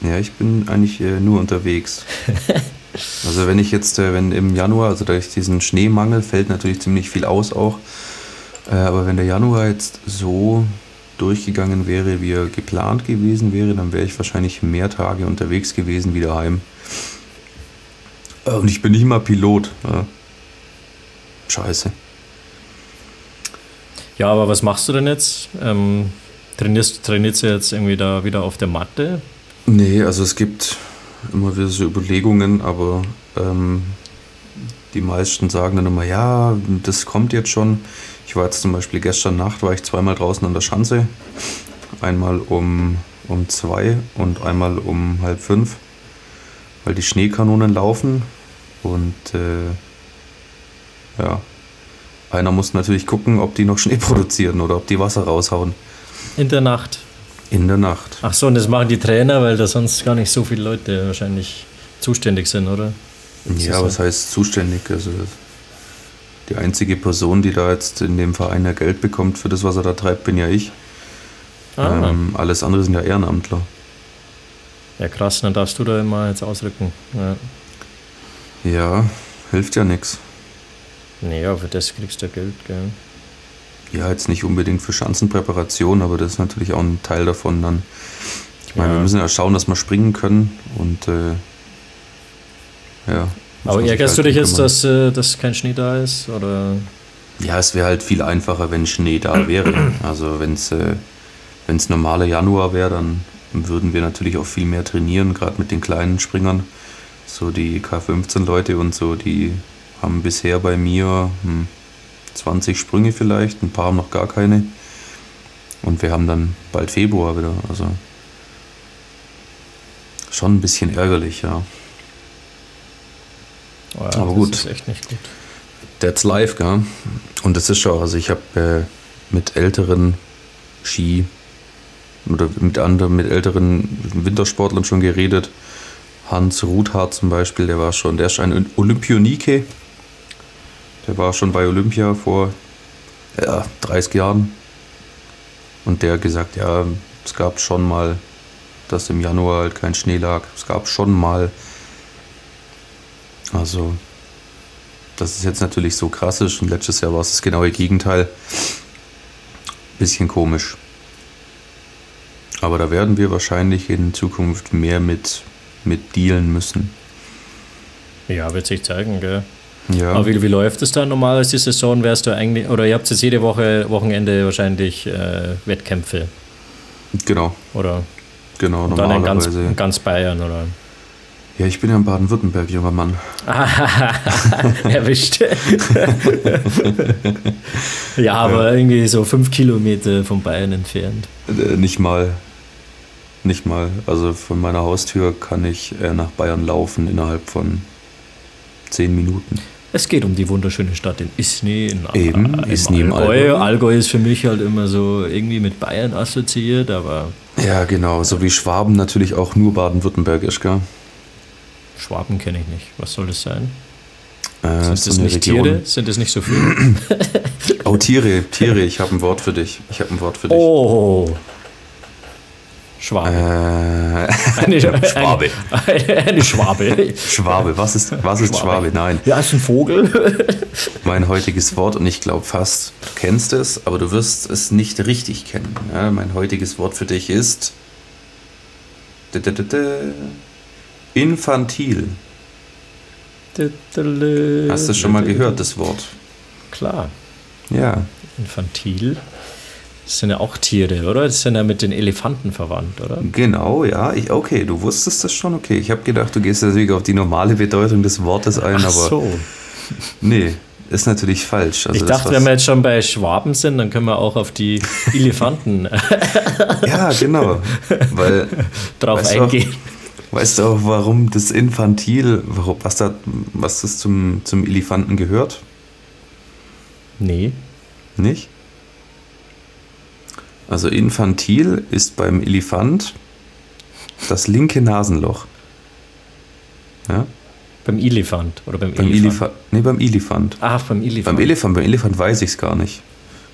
Ja, ich bin eigentlich äh, nur unterwegs. also wenn ich jetzt, äh, wenn im Januar, also durch diesen Schneemangel fällt natürlich ziemlich viel aus auch. Äh, aber wenn der Januar jetzt so durchgegangen wäre, wie er geplant gewesen wäre, dann wäre ich wahrscheinlich mehr Tage unterwegs gewesen wie daheim. Äh, Und ich bin nicht mal Pilot. Ja. Scheiße. Ja, aber was machst du denn jetzt? Ähm, trainierst, trainierst du jetzt irgendwie da wieder auf der Matte? Nee, also es gibt immer wieder so Überlegungen, aber ähm, die meisten sagen dann immer, ja, das kommt jetzt schon. Ich war jetzt zum Beispiel gestern Nacht, war ich zweimal draußen an der Schanze. Einmal um, um zwei und einmal um halb fünf, weil die Schneekanonen laufen. Und äh, ja, einer muss natürlich gucken, ob die noch Schnee produzieren oder ob die Wasser raushauen. In der Nacht. In der Nacht. Ach so, und das machen die Trainer, weil da sonst gar nicht so viele Leute wahrscheinlich zuständig sind, oder? Das Ja, was heißt zuständig? Also die einzige Person, die da jetzt in dem Verein ja Geld bekommt für das, was er da treibt, bin ja ich. Ah, Ähm, alles andere sind ja Ehrenamtler. Ja, krass, dann darfst du da immer jetzt ausrücken. Ja. Ja, hilft ja nichts. Nee, aber für das kriegst du ja Geld, gell? Ja, jetzt nicht unbedingt für Schanzenpräparation, aber das ist natürlich auch ein Teil davon dann. Ich meine, Ja. wir müssen ja schauen, dass wir springen können und äh, ja. Aber ärgerst du halt dich drum jetzt, dass, äh, dass kein Schnee da ist? Oder? Ja, es wäre halt viel einfacher, wenn Schnee da wäre. Also wenn es äh, wenn's normaler Januar wäre, dann würden wir natürlich auch viel mehr trainieren, gerade mit den kleinen Springern. So die K15-Leute und so, die haben bisher bei mir hm, 20 Sprünge vielleicht, ein paar haben noch gar keine. Und wir haben dann bald Februar wieder. Also schon ein bisschen ärgerlich, ja. Oh ja, Aber das gut. ist echt nicht gut. That's life, gell? Und das ist schon, also ich habe äh, mit älteren Ski oder mit anderen, mit älteren Wintersportlern schon geredet. Hans Ruthart zum Beispiel, der war schon, der ist ein Olympionike. Der war schon bei Olympia vor ja, 30 Jahren. Und der hat gesagt, ja, es gab schon mal, dass im Januar halt kein Schnee lag. Es gab schon mal. Also, dass es jetzt natürlich so krass ist und letztes Jahr war es das genaue Gegenteil. Bisschen komisch. Aber da werden wir wahrscheinlich in Zukunft mehr mit, mit dealen müssen. Ja, wird sich zeigen, gell? Ja, Aber wie, wie läuft es dann normal als die Saison? Wärst du eigentlich, oder ihr habt jetzt jede Woche, Wochenende wahrscheinlich äh, Wettkämpfe, genau, oder? genau, Und dann in ganz, normalerweise. in ganz Bayern, oder? Ja, ich bin ja in Baden-Württemberg, junger Mann. Erwischt. ja, aber irgendwie so fünf Kilometer von Bayern entfernt. Äh, nicht mal. Nicht mal. Also von meiner Haustür kann ich äh, nach Bayern laufen innerhalb von zehn Minuten. Es geht um die wunderschöne Stadt in Isny. In Eben, im Isny im Allgäu. Allgäu. Allgäu ist für mich halt immer so irgendwie mit Bayern assoziiert, aber Ja, genau. So wie Schwaben natürlich auch nur baden-württembergisch, gell? Schwaben kenne ich nicht. Was soll das sein? Äh, Sind so das nicht Region. Tiere? Sind das nicht so viele? Oh, Tiere, Tiere, ich habe ein Wort für dich. Ich habe ein Wort für dich. oh! Schwabe. Äh, Eine, Schwabe. Eine, eine Schwabe. Schwabe, was ist, was ist Schwabe? Nein, Ja, ist ein Vogel. mein heutiges Wort, und ich glaube fast, du kennst es, aber du wirst es nicht richtig kennen. Ja, mein heutiges Wort für dich ist infantil. Hast du schon mal gehört, das Wort? Klar. Ja, Infantil. Das sind ja auch Tiere, oder? Das sind ja mit den Elefanten verwandt, oder? genau, ja. Ich, okay, du wusstest das schon, okay. Ich habe gedacht, du gehst natürlich auf die normale Bedeutung des Wortes ein, Ach aber so. nee, ist natürlich falsch. Also Ich dachte, wenn wir jetzt schon bei Schwaben sind, dann können wir auch auf die Elefanten Ja, genau. Weil drauf Weißt du auch- eingehen. Weißt du auch, warum das Infantil, was, da, was das zum, zum Elefanten gehört? Nee. Nicht? Also infantil ist beim Elefant das linke Nasenloch. Ja? Beim Elefant oder beim, Beim Elefant. Elefant. Nee, beim Elefant. Ach, beim Elefant. Beim Elefant, beim Elefant weiß ich es gar nicht.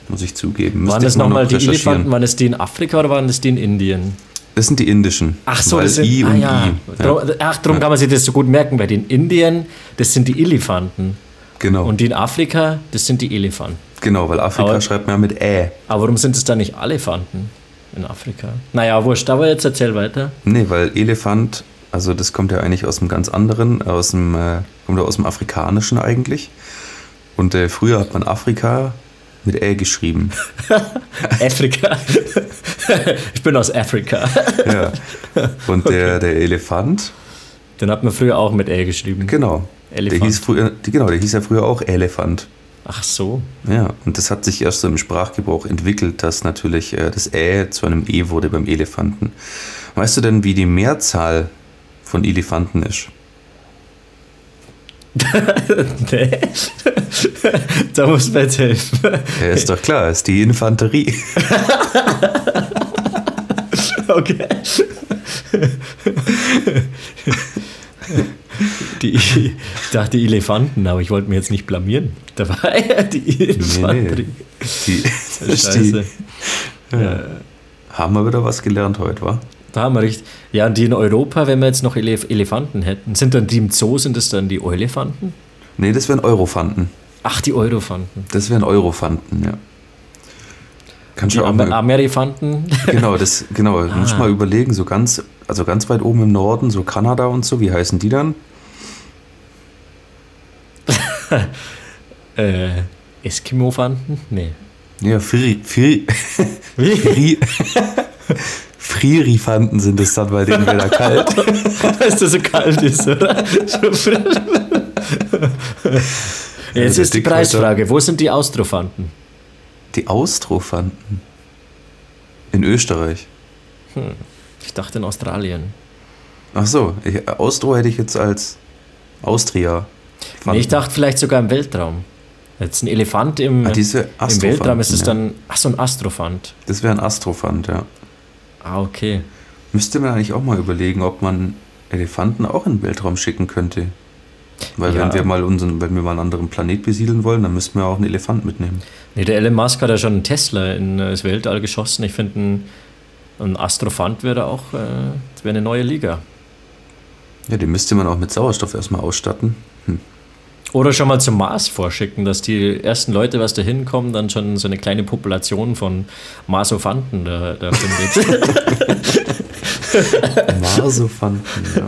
Muss ich zugeben. Müsste waren das nochmal noch die. Elefanten? Waren das die in Afrika oder waren das die in Indien? Das sind die indischen. Ach so, weil das sind, I ah, und ja. I. Ja, Drum, ach, darum kann man sich das so gut merken. Bei den Indien, das sind die Elefanten. genau. Und die in Afrika, das sind die Elefanten. Genau, weil Afrika Aber- schreibt man ja mit Ä. Aber warum sind es dann nicht Elefanten in Afrika? Naja, wurscht, aber jetzt erzähl weiter. Nee, weil Elefant, also das kommt ja eigentlich aus einem ganz anderen, aus dem, äh, kommt ja aus dem Afrikanischen eigentlich. Und äh, früher hat man Afrika mit Ä geschrieben. Afrika. ich bin aus Afrika. ja. Und der, der Elefant, Den hat man früher auch mit L geschrieben. genau. Elefant. Der hieß früher, genau, der hieß ja früher auch Elefant. Ach so. Ja, und das hat sich erst so im Sprachgebrauch entwickelt, dass natürlich äh, das Ä zu einem E wurde beim Elefanten. Weißt du denn, wie die Mehrzahl von Elefanten ist? Nee. da muss man jetzt helfen. Ja, ist doch klar, ist die Infanterie. Okay. Die, ich dachte Elefanten, aber ich wollte mir jetzt nicht blamieren. Da war ja die Infanterie. Die, das ist Scheiße. die, haben wir wieder was gelernt heute, wa? Da haben wir richtig. Ja, und die in Europa, wenn wir jetzt noch Elef Elefanten hätten, sind dann die im Zoo, sind das dann die Eulefanten? Nee, das wären Eurofanten. Ach, die Eurofanten. Das wären Eurofanten, ja. Kannst Die du auch mal, Amerifanten. genau, das, genau, ah. musst du mal überlegen, so ganz, also ganz weit oben im Norden, so Kanada und so, wie heißen die dann? äh, Eskimo-Fanten? Nee. Ja, Fri, Fri, Wie? Fri, Fririfanten sind es dann, weil denen wäre da kalt. Weil es so kalt ist, oder? Jetzt ist die Preisfrage: Wo sind die Austrophanten? Die Austrofanten. In Österreich. Ich dachte in Australien. Ach so, ich, Austro hätte ich jetzt als Austria. Nee, ich dachte vielleicht sogar im Weltraum. Jetzt ein Elefant im, Ah, im Weltraum ist es ja. dann. Ach, so ein Astrophant. Das wäre ein Astrophant, ja. Ah, okay. Müsste man eigentlich auch mal überlegen, ob man Elefanten auch in den Weltraum schicken könnte. Weil Ja. wenn wir mal unseren, wenn wir mal einen anderen Planet besiedeln wollen, dann müssten wir auch einen Elefant mitnehmen. Nee, der Elon Musk hat ja schon einen Tesla in äh, Weltall geschossen. Ich finde, ein, ein Astrophant wäre da auch äh, wäre eine neue Liga. Ja, den müsste man auch mit Sauerstoff erstmal ausstatten. Hm. Oder schon mal zum Mars vorschicken, dass die ersten Leute, was da hinkommen, dann schon so eine kleine Population von Marsophanten da, da findet. Marsophanten, ja.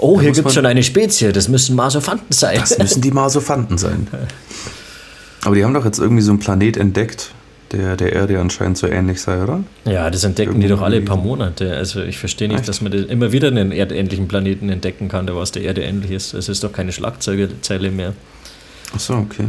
Oh, hier muss gibt es schon eine Spezie, das müssen Marsophanten sein. Das müssen die Marsophanten sein. Aber die haben doch jetzt irgendwie so einen Planet entdeckt, der der Erde anscheinend so ähnlich sei, oder? Ja, das entdecken die doch alle Irgendwie- paar Monate. Also ich verstehe nicht, Echt? dass man immer wieder einen erdähnlichen Planeten entdecken kann, der was der Erde ähnlich ist. Es ist doch keine Schlagzeile mehr. Ach so, okay.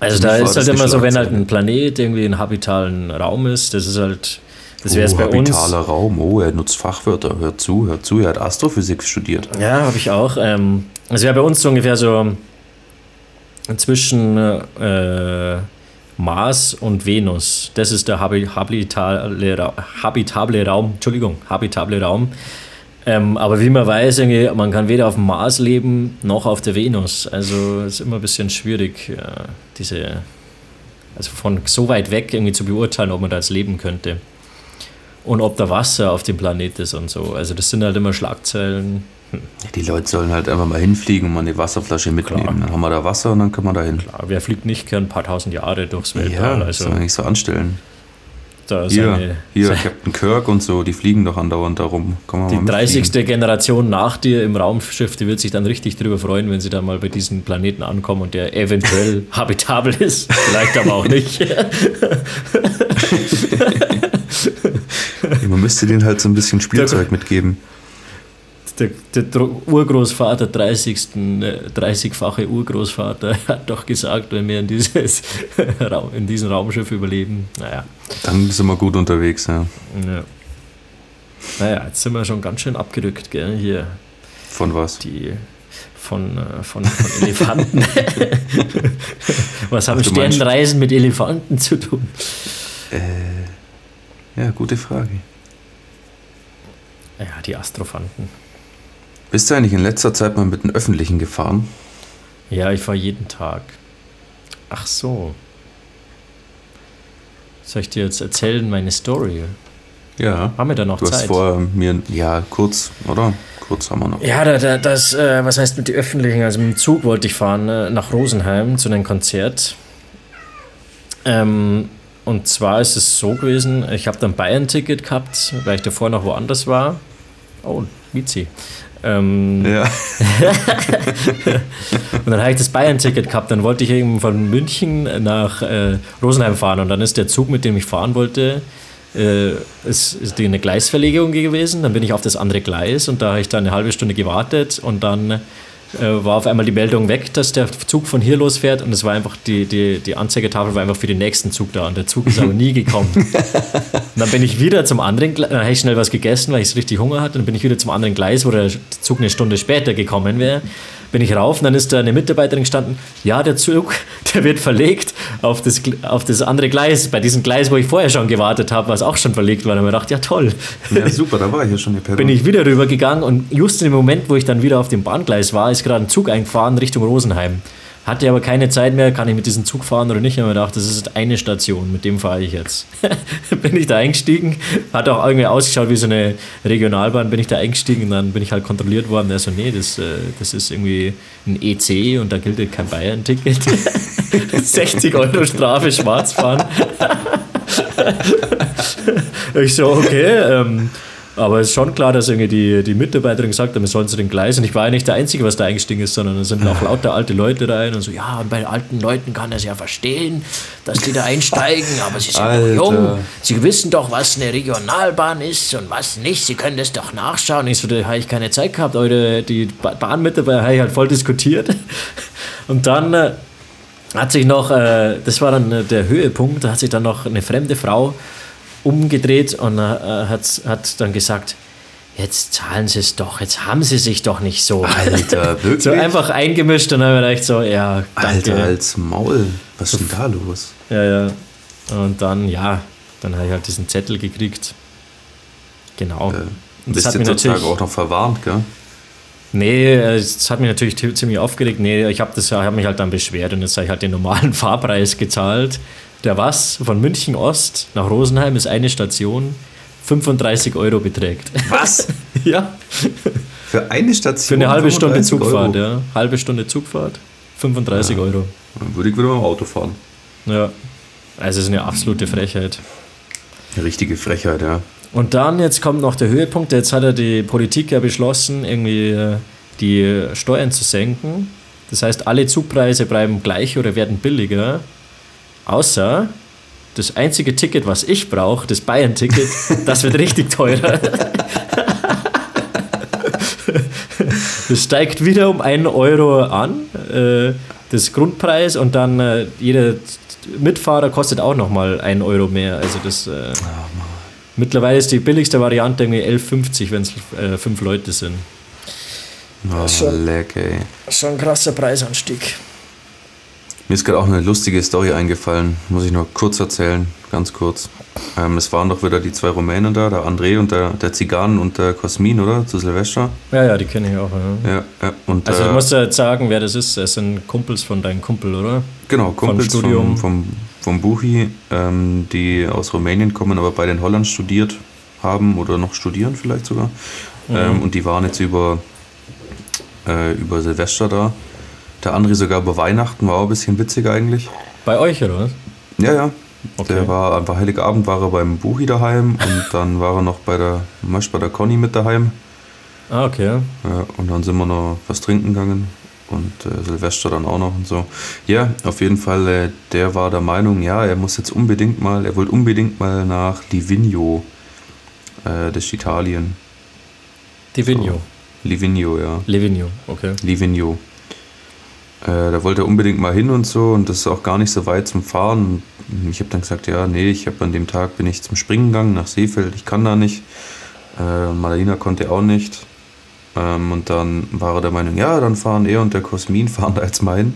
Also Für da ist halt immer so, wenn halt ein Planet irgendwie einen habitalen Raum ist, das ist halt, das wäre es oh, bei uns. habitaler Raum. Oh, er nutzt Fachwörter. Hört zu, hört zu. Er hat Astrophysik studiert. Ja, habe ich auch. Ähm, das wäre bei uns so ungefähr so zwischen äh, Mars und Venus. Das ist der habi habitable, habitable Raum. Entschuldigung, habitable Raum. Ähm, aber wie man weiß, man kann weder auf dem Mars leben noch auf der Venus. Also es ist immer ein bisschen schwierig, äh, diese, also von so weit weg irgendwie zu beurteilen, ob man da jetzt leben könnte. Und ob da Wasser auf dem Planet ist und so. Also das sind halt immer Schlagzeilen. Ja, die Leute sollen halt einfach mal hinfliegen und mal eine Wasserflasche mitnehmen. Klar. Dann haben wir da Wasser und dann können wir da hin. Aber wer fliegt nicht gern ein paar tausend Jahre durchs Ja, Weltall? das also soll man nicht so anstellen. da ist Hier, eine, hier Captain Kirk und so, die fliegen doch andauernd. Kann man die mal mitfliegen. 30. Generation nach dir im Raumschiff, die wird sich dann richtig drüber freuen, wenn sie dann mal bei diesem Planeten ankommen und der eventuell habitabel ist. Vielleicht aber auch nicht. Man müsste denen halt so ein bisschen Spielzeug mitgeben. Der, der Urgroßvater, 30. äh, 30-fache Urgroßvater, hat doch gesagt, wenn wir in, dieses in diesem Raumschiff überleben, naja. Dann sind wir gut unterwegs, ja. Ja. Naja, jetzt sind wir schon ganz schön abgerückt, gell? Hier, Von was? die von, äh, von, von Elefanten. Was haben Sternenreisen mit Elefanten zu tun? Äh, ja, gute Frage. Ja, die Astrophanten. Bist du eigentlich in letzter Zeit mal mit den Öffentlichen gefahren? Ja, ich fahre jeden Tag. Ach so. Soll ich dir jetzt erzählen, meine Story? Ja. Haben wir da noch Du hast Zeit? vor mir, ja, kurz, oder? Kurz haben wir noch. Ja, da, da, das, äh, was heißt mit den Öffentlichen? Also mit dem Zug wollte ich fahren äh, nach Rosenheim zu einem Konzert. Ähm, und zwar ist es so gewesen, ich habe dann Bayern-Ticket gehabt, weil ich davor noch woanders war. Oh, Vizi. Ähm, Ja. Und dann habe ich das Bayern-Ticket gehabt. Dann wollte ich eben von München nach äh, Rosenheim fahren. Und dann ist der Zug, mit dem ich fahren wollte, äh, ist, ist die eine Gleisverlegung gewesen. Dann bin ich auf das andere Gleis und da habe ich dann eine halbe Stunde gewartet. Und dann war auf einmal die Meldung weg, dass der Zug von hier losfährt. Und es war einfach, die, die, die Anzeigetafel war einfach für den nächsten Zug da. Und der Zug ist aber nie gekommen. Und dann bin ich wieder zum anderen Gleis, dann habe ich schnell was gegessen, weil ich so richtig Hunger hatte. Dann bin ich wieder zum anderen Gleis, wo der Zug eine Stunde später gekommen wäre. Bin ich rauf und dann ist da eine Mitarbeiterin gestanden, ja, der Zug, der wird verlegt auf das, auf das andere Gleis. Bei diesem Gleis, wo ich vorher schon gewartet habe, was auch schon verlegt war. Habe ich gedacht, ja toll. ja, super, da war ich ja schon die. Bin ich wieder rübergegangen und just in dem Moment, wo ich dann wieder auf dem Bahngleis war, ist gerade ein Zug eingefahren Richtung Rosenheim. Hatte aber keine Zeit mehr, kann ich mit diesem Zug fahren oder nicht? Ich habe mir gedacht, das ist eine Station, mit dem fahre ich jetzt. bin ich da eingestiegen, hat auch irgendwie ausgeschaut wie so eine Regionalbahn, bin ich da eingestiegen und dann bin ich halt kontrolliert worden. Er so, nee, das, äh, das ist irgendwie ein EC und da gilt kein Bayern-Ticket. 60 Euro Strafe, schwarz fahren. ich so, okay, ähm, aber es ist schon klar, dass irgendwie die, die Mitarbeiterin gesagt hat, wir sollen zu den Gleisen. Ich war ja nicht der Einzige, was da eingestiegen ist, sondern es sind auch lauter alte Leute rein und so, ja, und bei alten Leuten kann es ja verstehen, dass die da einsteigen, aber sie sind Alter. noch jung. Sie wissen doch, was eine Regionalbahn ist und was nicht. Sie können das doch nachschauen. Ich so, da habe ich keine Zeit gehabt, aber die Ba- Bahnmitarbeiter habe ich halt voll diskutiert. Und dann äh, hat sich noch, äh, das war dann äh, der Höhepunkt, da hat sich dann noch eine fremde Frau umgedreht und äh, hat, hat dann gesagt, jetzt zahlen Sie es doch, jetzt haben Sie sich doch nicht so. Alter, wirklich? So einfach eingemischt und dann habe ich gedacht so, ja, danke. Alter, als Maul. Was ist denn da los? Ja, ja. Und dann, ja, dann habe ich halt diesen Zettel gekriegt. Genau. Äh, Und bist du heutzutage auch noch verwarnt, gell? Nee, es hat mich natürlich ziemlich aufgeregt. Nee, ich habe hab mich halt dann beschwert und jetzt habe ich halt den normalen Fahrpreis gezahlt. Der was? Von München Ost nach Rosenheim ist eine Station, 35 Euro beträgt. Was? ja. Für eine Station? Für eine halbe Stunde 35 Zugfahrt, Euro. ja. Halbe Stunde Zugfahrt, 35 Euro. Dann würde ich wieder mit dem Auto fahren. Ja. Also es ist eine absolute Frechheit. Eine richtige Frechheit, ja. Und dann, jetzt kommt noch der Höhepunkt, jetzt hat ja die Politik ja beschlossen, irgendwie äh, die Steuern zu senken. Das heißt, alle Zugpreise bleiben gleich oder werden billiger. Außer das einzige Ticket, was ich brauche, das Bayern-Ticket, das wird richtig teurer. Das steigt wieder um einen Euro an, äh, das Grundpreis, und dann äh, jeder Mitfahrer kostet auch nochmal einen Euro mehr. Also das. Äh, Mittlerweile ist die billigste Variante irgendwie 11,50, wenn es äh, fünf Leute sind. Oh, schon- leck, ey. Schon ein krasser Preisanstieg. Mir ist gerade auch eine lustige Story eingefallen. Muss ich nur kurz erzählen, ganz kurz. Ähm, es waren doch wieder die zwei Rumänen da, der André und der, der Zigan und der Cosmin, oder? Zu Silvester. Ja, ja, die kenne ich auch. Ja. Ja, ja. Und, Also äh, du musst ja jetzt sagen, wer das ist. Es sind Kumpels von deinem Kumpel, oder? Genau, Kumpels vom, Studium. vom, vom Buchi, ähm, die aus Rumänien kommen, aber beide in Holland studiert haben oder noch studieren vielleicht sogar. Ähm, und die waren jetzt über, äh, über Silvester da. Der André sogar über Weihnachten, war auch ein bisschen witzig eigentlich. Bei euch, oder was? Ja, ja. Okay. Der war einfach Heiligabend war er beim Buchi daheim und dann war er noch bei der, meist bei der Conny mit daheim. Ah, okay. Ja, und dann sind wir noch was trinken gegangen und äh, Silvester dann auch noch und so. Ja, auf jeden Fall, äh, der war der Meinung, ja, er muss jetzt unbedingt mal, er wollte unbedingt mal nach Livigno, äh, das ist Italien. Divigno. Livigno, ja. Livigno, okay. Livigno. Äh, da wollte er unbedingt mal hin und so und das ist auch gar nicht so weit zum Fahren. Ich habe dann gesagt, ja, nee, ich habe an dem Tag bin ich zum Springen gegangen nach Seefeld, ich kann da nicht. Äh, Madalina konnte auch nicht. Ähm, und dann war er der Meinung, ja, dann fahren er und der Cosmin fahren da jetzt mal hin.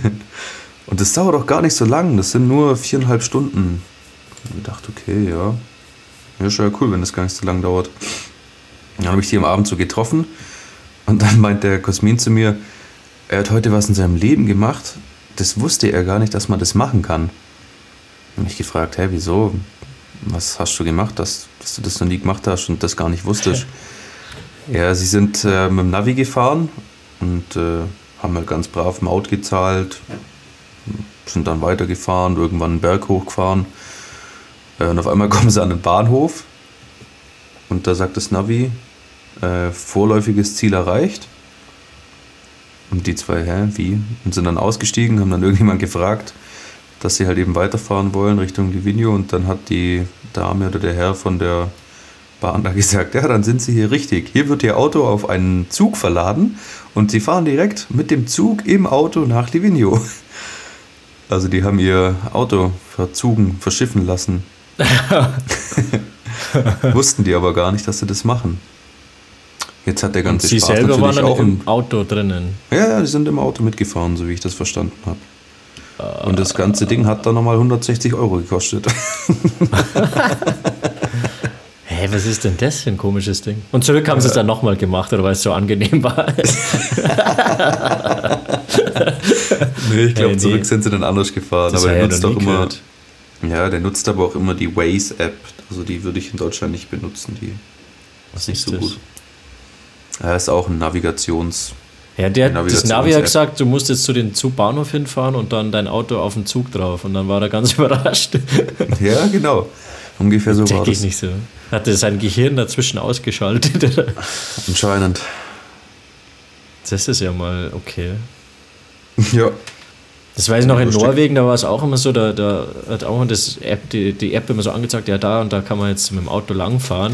und das dauert auch gar nicht so lang, das sind nur viereinhalb Stunden. Und ich dachte, okay, ja, ja, ist ja cool, wenn das gar nicht so lang dauert. Dann habe ich die am Abend so getroffen und dann meint der Cosmin zu mir, er hat heute was in seinem Leben gemacht, das wusste er gar nicht, dass man das machen kann. Und mich gefragt, hä, wieso? Was hast du gemacht, dass, dass du das noch nie gemacht hast und das gar nicht wusstest? ja, sie sind äh, mit dem Navi gefahren und äh, haben halt ganz brav Maut gezahlt, sind dann weitergefahren, irgendwann einen Berg hochgefahren. Äh, und auf einmal kommen sie an den Bahnhof und da sagt das Navi, äh, vorläufiges Ziel erreicht. Und die zwei, hä, wie? Und sind dann ausgestiegen, haben dann irgendjemand gefragt, dass sie halt eben weiterfahren wollen Richtung Livigno. Und dann hat die Dame oder der Herr von der Bahn da gesagt, ja, dann sind sie hier richtig. Hier wird ihr Auto auf einen Zug verladen und sie fahren direkt mit dem Zug im Auto nach Livigno. Also die haben ihr Auto verzugen, verschiffen lassen. Wussten die aber gar nicht, dass sie das machen. Jetzt hat der Und ganze sie Spaß selber waren dann auch im Auto drinnen. ja, ja, die sind im Auto mitgefahren, so wie ich das verstanden habe. Und das ganze Ding hat dann nochmal 160 Euro gekostet. Hä, Hey, was ist denn das für ein komisches Ding? Und zurück haben sie es dann nochmal gemacht, oder weil es so angenehm war. Nee, ich glaube, Hey, nee. zurück sind sie dann anders gefahren. Das aber der nutzt doch immer. gehört. Ja, der nutzt aber auch immer die Waze-App. Also die würde ich in Deutschland nicht benutzen. Die Was ist nicht so das? gut. Ja, ist auch ein Navigations. Ja, der, Die das Navi hat gesagt, du musst jetzt zu den zu Bahnhof hinfahren und dann dein Auto auf den Zug drauf. Und dann war er ganz überrascht. Ja, genau. Ungefähr so war Check ich das. nicht so. Hatte sein Gehirn dazwischen ausgeschaltet. Anscheinend. Das ist ja mal okay. Ja. Das weiß ich noch in Lustig. Norwegen, da war es auch immer so, da, da hat auch das App, die, die App immer so angezeigt, ja da und da kann man jetzt mit dem Auto langfahren.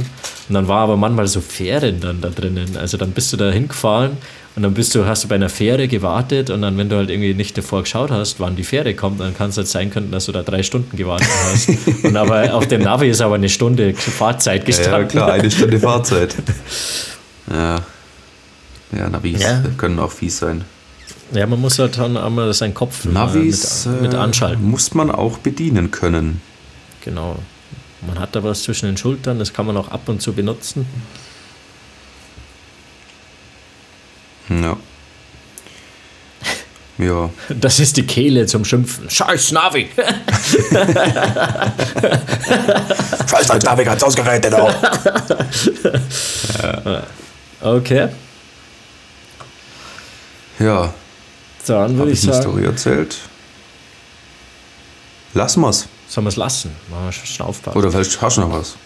Und dann war aber manchmal so Fähren dann da drinnen. Also dann bist du da hingefahren und dann bist du, hast du bei einer Fähre gewartet und dann, wenn du halt irgendwie nicht davor geschaut hast, wann die Fähre kommt, dann kann es halt sein können, dass du da drei Stunden gewartet hast. und aber auf dem Navi ist aber eine Stunde Fahrzeit Ja, gestanden. klar, eine Stunde Fahrzeit. Ja. Ja, Navis Ja. können auch fies sein. Ja, man muss halt dann einmal seinen Kopf immer Navis mit, mit äh, anschalten. muss man auch bedienen können. Genau. Man hat da was zwischen den Schultern, das kann man auch ab und zu benutzen. Ja. Ja. Das ist die Kehle zum Schimpfen. Scheiß Navi! Scheiß als Navigationsgerät, genau. Okay, Ja. Dann würde ich ich eine sagen, Story erzählt? Lassen wir's. sollen wir es lassen? Wir schon aufpassen. Oder vielleicht hast du noch was.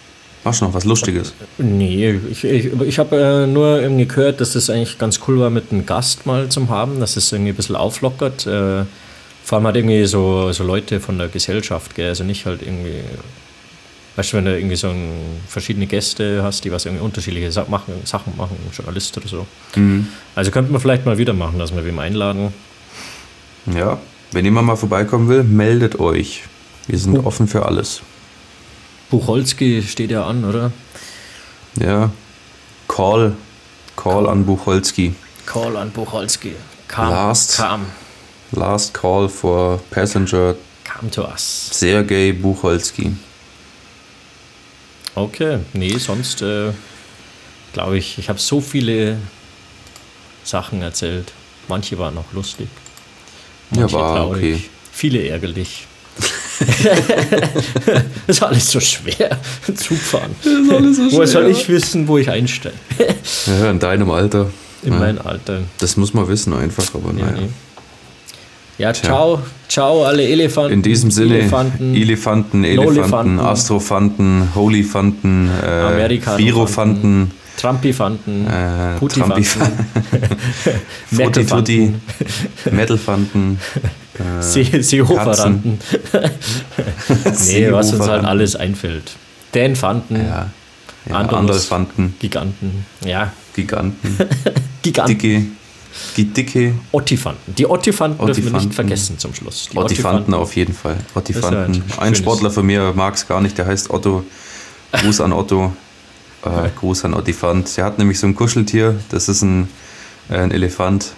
Hast du noch was Lustiges? Nee, ich, ich, ich habe äh, nur irgendwie gehört, dass es eigentlich ganz cool war, mit einem Gast mal zum haben, dass es irgendwie ein bisschen auflockert. Äh, vor allem halt irgendwie so, so Leute von der Gesellschaft, gell? also nicht halt irgendwie, weißt du, wenn du irgendwie so ein, verschiedene Gäste hast, die was irgendwie unterschiedliche Sa machen, Sachen machen, Journalist oder so. Also könnten wir vielleicht mal wieder machen, dass wir wem einladen. Ja. Wenn jemand mal vorbeikommen will, meldet euch. Wir sind offen für alles. Buchholzki steht ja an, oder? Ja. Call. Call an Buchholzki. Call an Buchholzki. Kam, Last. kam, Last call for passenger kam to us. Sergei Buchholzki. Okay, nee, sonst äh, glaube ich, ich habe so viele Sachen erzählt. Manche waren noch lustig. Ja, Manche war okay. Viele ärgerlich. ist alles so schwer. Zugfahren. Ist alles so Woher soll ich wissen, wo ich einsteige? Ja, in deinem Alter. In ja. meinem Alter. Das muss man wissen einfach, aber Ja, naja. nee. Ja ciao, ciao alle Elefanten. In diesem Sinne, Elefanten, Elefanten, Elefanten. Astrofanten, Holyfanten, äh, Virofanten, Trumpifanten, äh, Putifanten, Mettelfanten, Metalfanten, äh, Se- Seehoferanten. nee, was uns halt alles einfällt. Dänfanten, ja, Giganten, ja, Giganten, Giganten. dicke, die dicke Ottifanten. Die Ottifanten, dürfen wir Ottifanten. nicht vergessen zum Schluss. Die Ottifanten auf jeden Fall. Ottifanten. Ja ein Sportler von mir mag es gar nicht, der heißt Otto. Gruß an Otto. Äh, Gruß an Ottifant. Er hat nämlich so ein Kuscheltier, das ist ein, äh, ein Elefant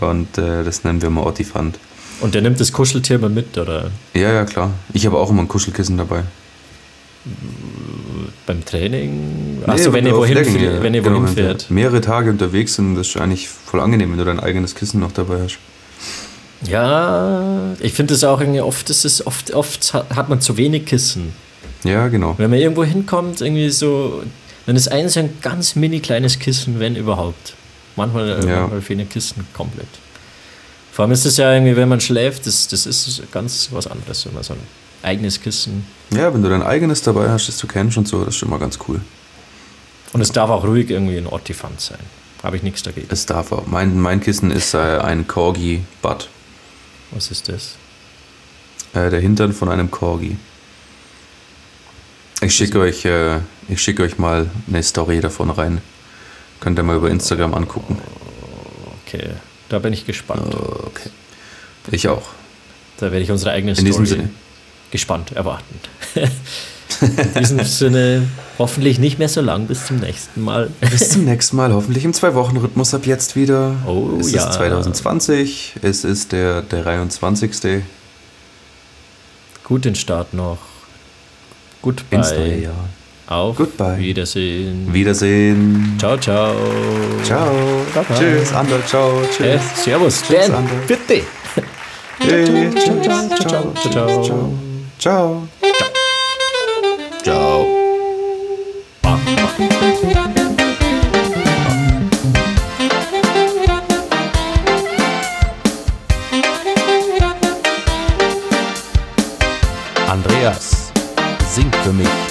und äh, das nennen wir mal Ottifant. Und der nimmt das Kuscheltier mal mit, oder Ja, ja, klar. Ich habe auch immer ein Kuschelkissen dabei. Beim Training? Nee, Achso, wenn ihr wohin, Lecken, fährt, ja. wenn ihr Genau, wohin wenn wir fährt. Mehrere Tage unterwegs sind, das ist eigentlich voll angenehm, wenn du dein eigenes Kissen noch dabei hast. Ja, ich finde es auch irgendwie oft, ist es oft, oft hat man zu wenig Kissen. Ja, genau. Wenn man irgendwo hinkommt, irgendwie so, dann ist eins ein ganz mini kleines Kissen, wenn überhaupt. Manchmal, äh, Ja. manchmal fehlen Kissen komplett. Vor allem ist es ja irgendwie, wenn man schläft, das, das ist ganz was anderes, wenn man so eigenes Kissen. Ja, wenn du dein eigenes dabei hast, das du kennst und so, das ist schon mal ganz cool. Und es darf auch ruhig irgendwie ein Ottifant sein. Habe ich nichts dagegen. Es darf auch. Mein, mein Kissen ist äh, ein Corgi-Butt. Was ist das? Äh, der Hintern von einem Corgi. Ich schicke euch, äh, ich schicke euch mal eine Story davon rein. Könnt ihr mal über Instagram angucken. Okay, da bin ich gespannt. Okay. Ich auch. Da werde ich unsere eigene In Story diesem Sinne. Gespannt erwarten. In diesem Sinne, hoffentlich nicht mehr so lang. Bis zum nächsten Mal. Bis zum nächsten Mal. Hoffentlich im Zwei-Wochen-Rhythmus ab jetzt wieder. Oh, es ja. ist 2020. Es ist der 23. Gut den Start noch. Gut ins neue Jahr. Auf Goodbye. Wiedersehen. Wiedersehen. Ciao, ciao. Ciao. Baba. Tschüss, Ander. Ciao. Äh, Tschüss. servus, Tschüss, Dan. Ander. Bitte. Tschüss. ciao, ciao, ciao, ciao. Ciao. Andreas, sing für mich.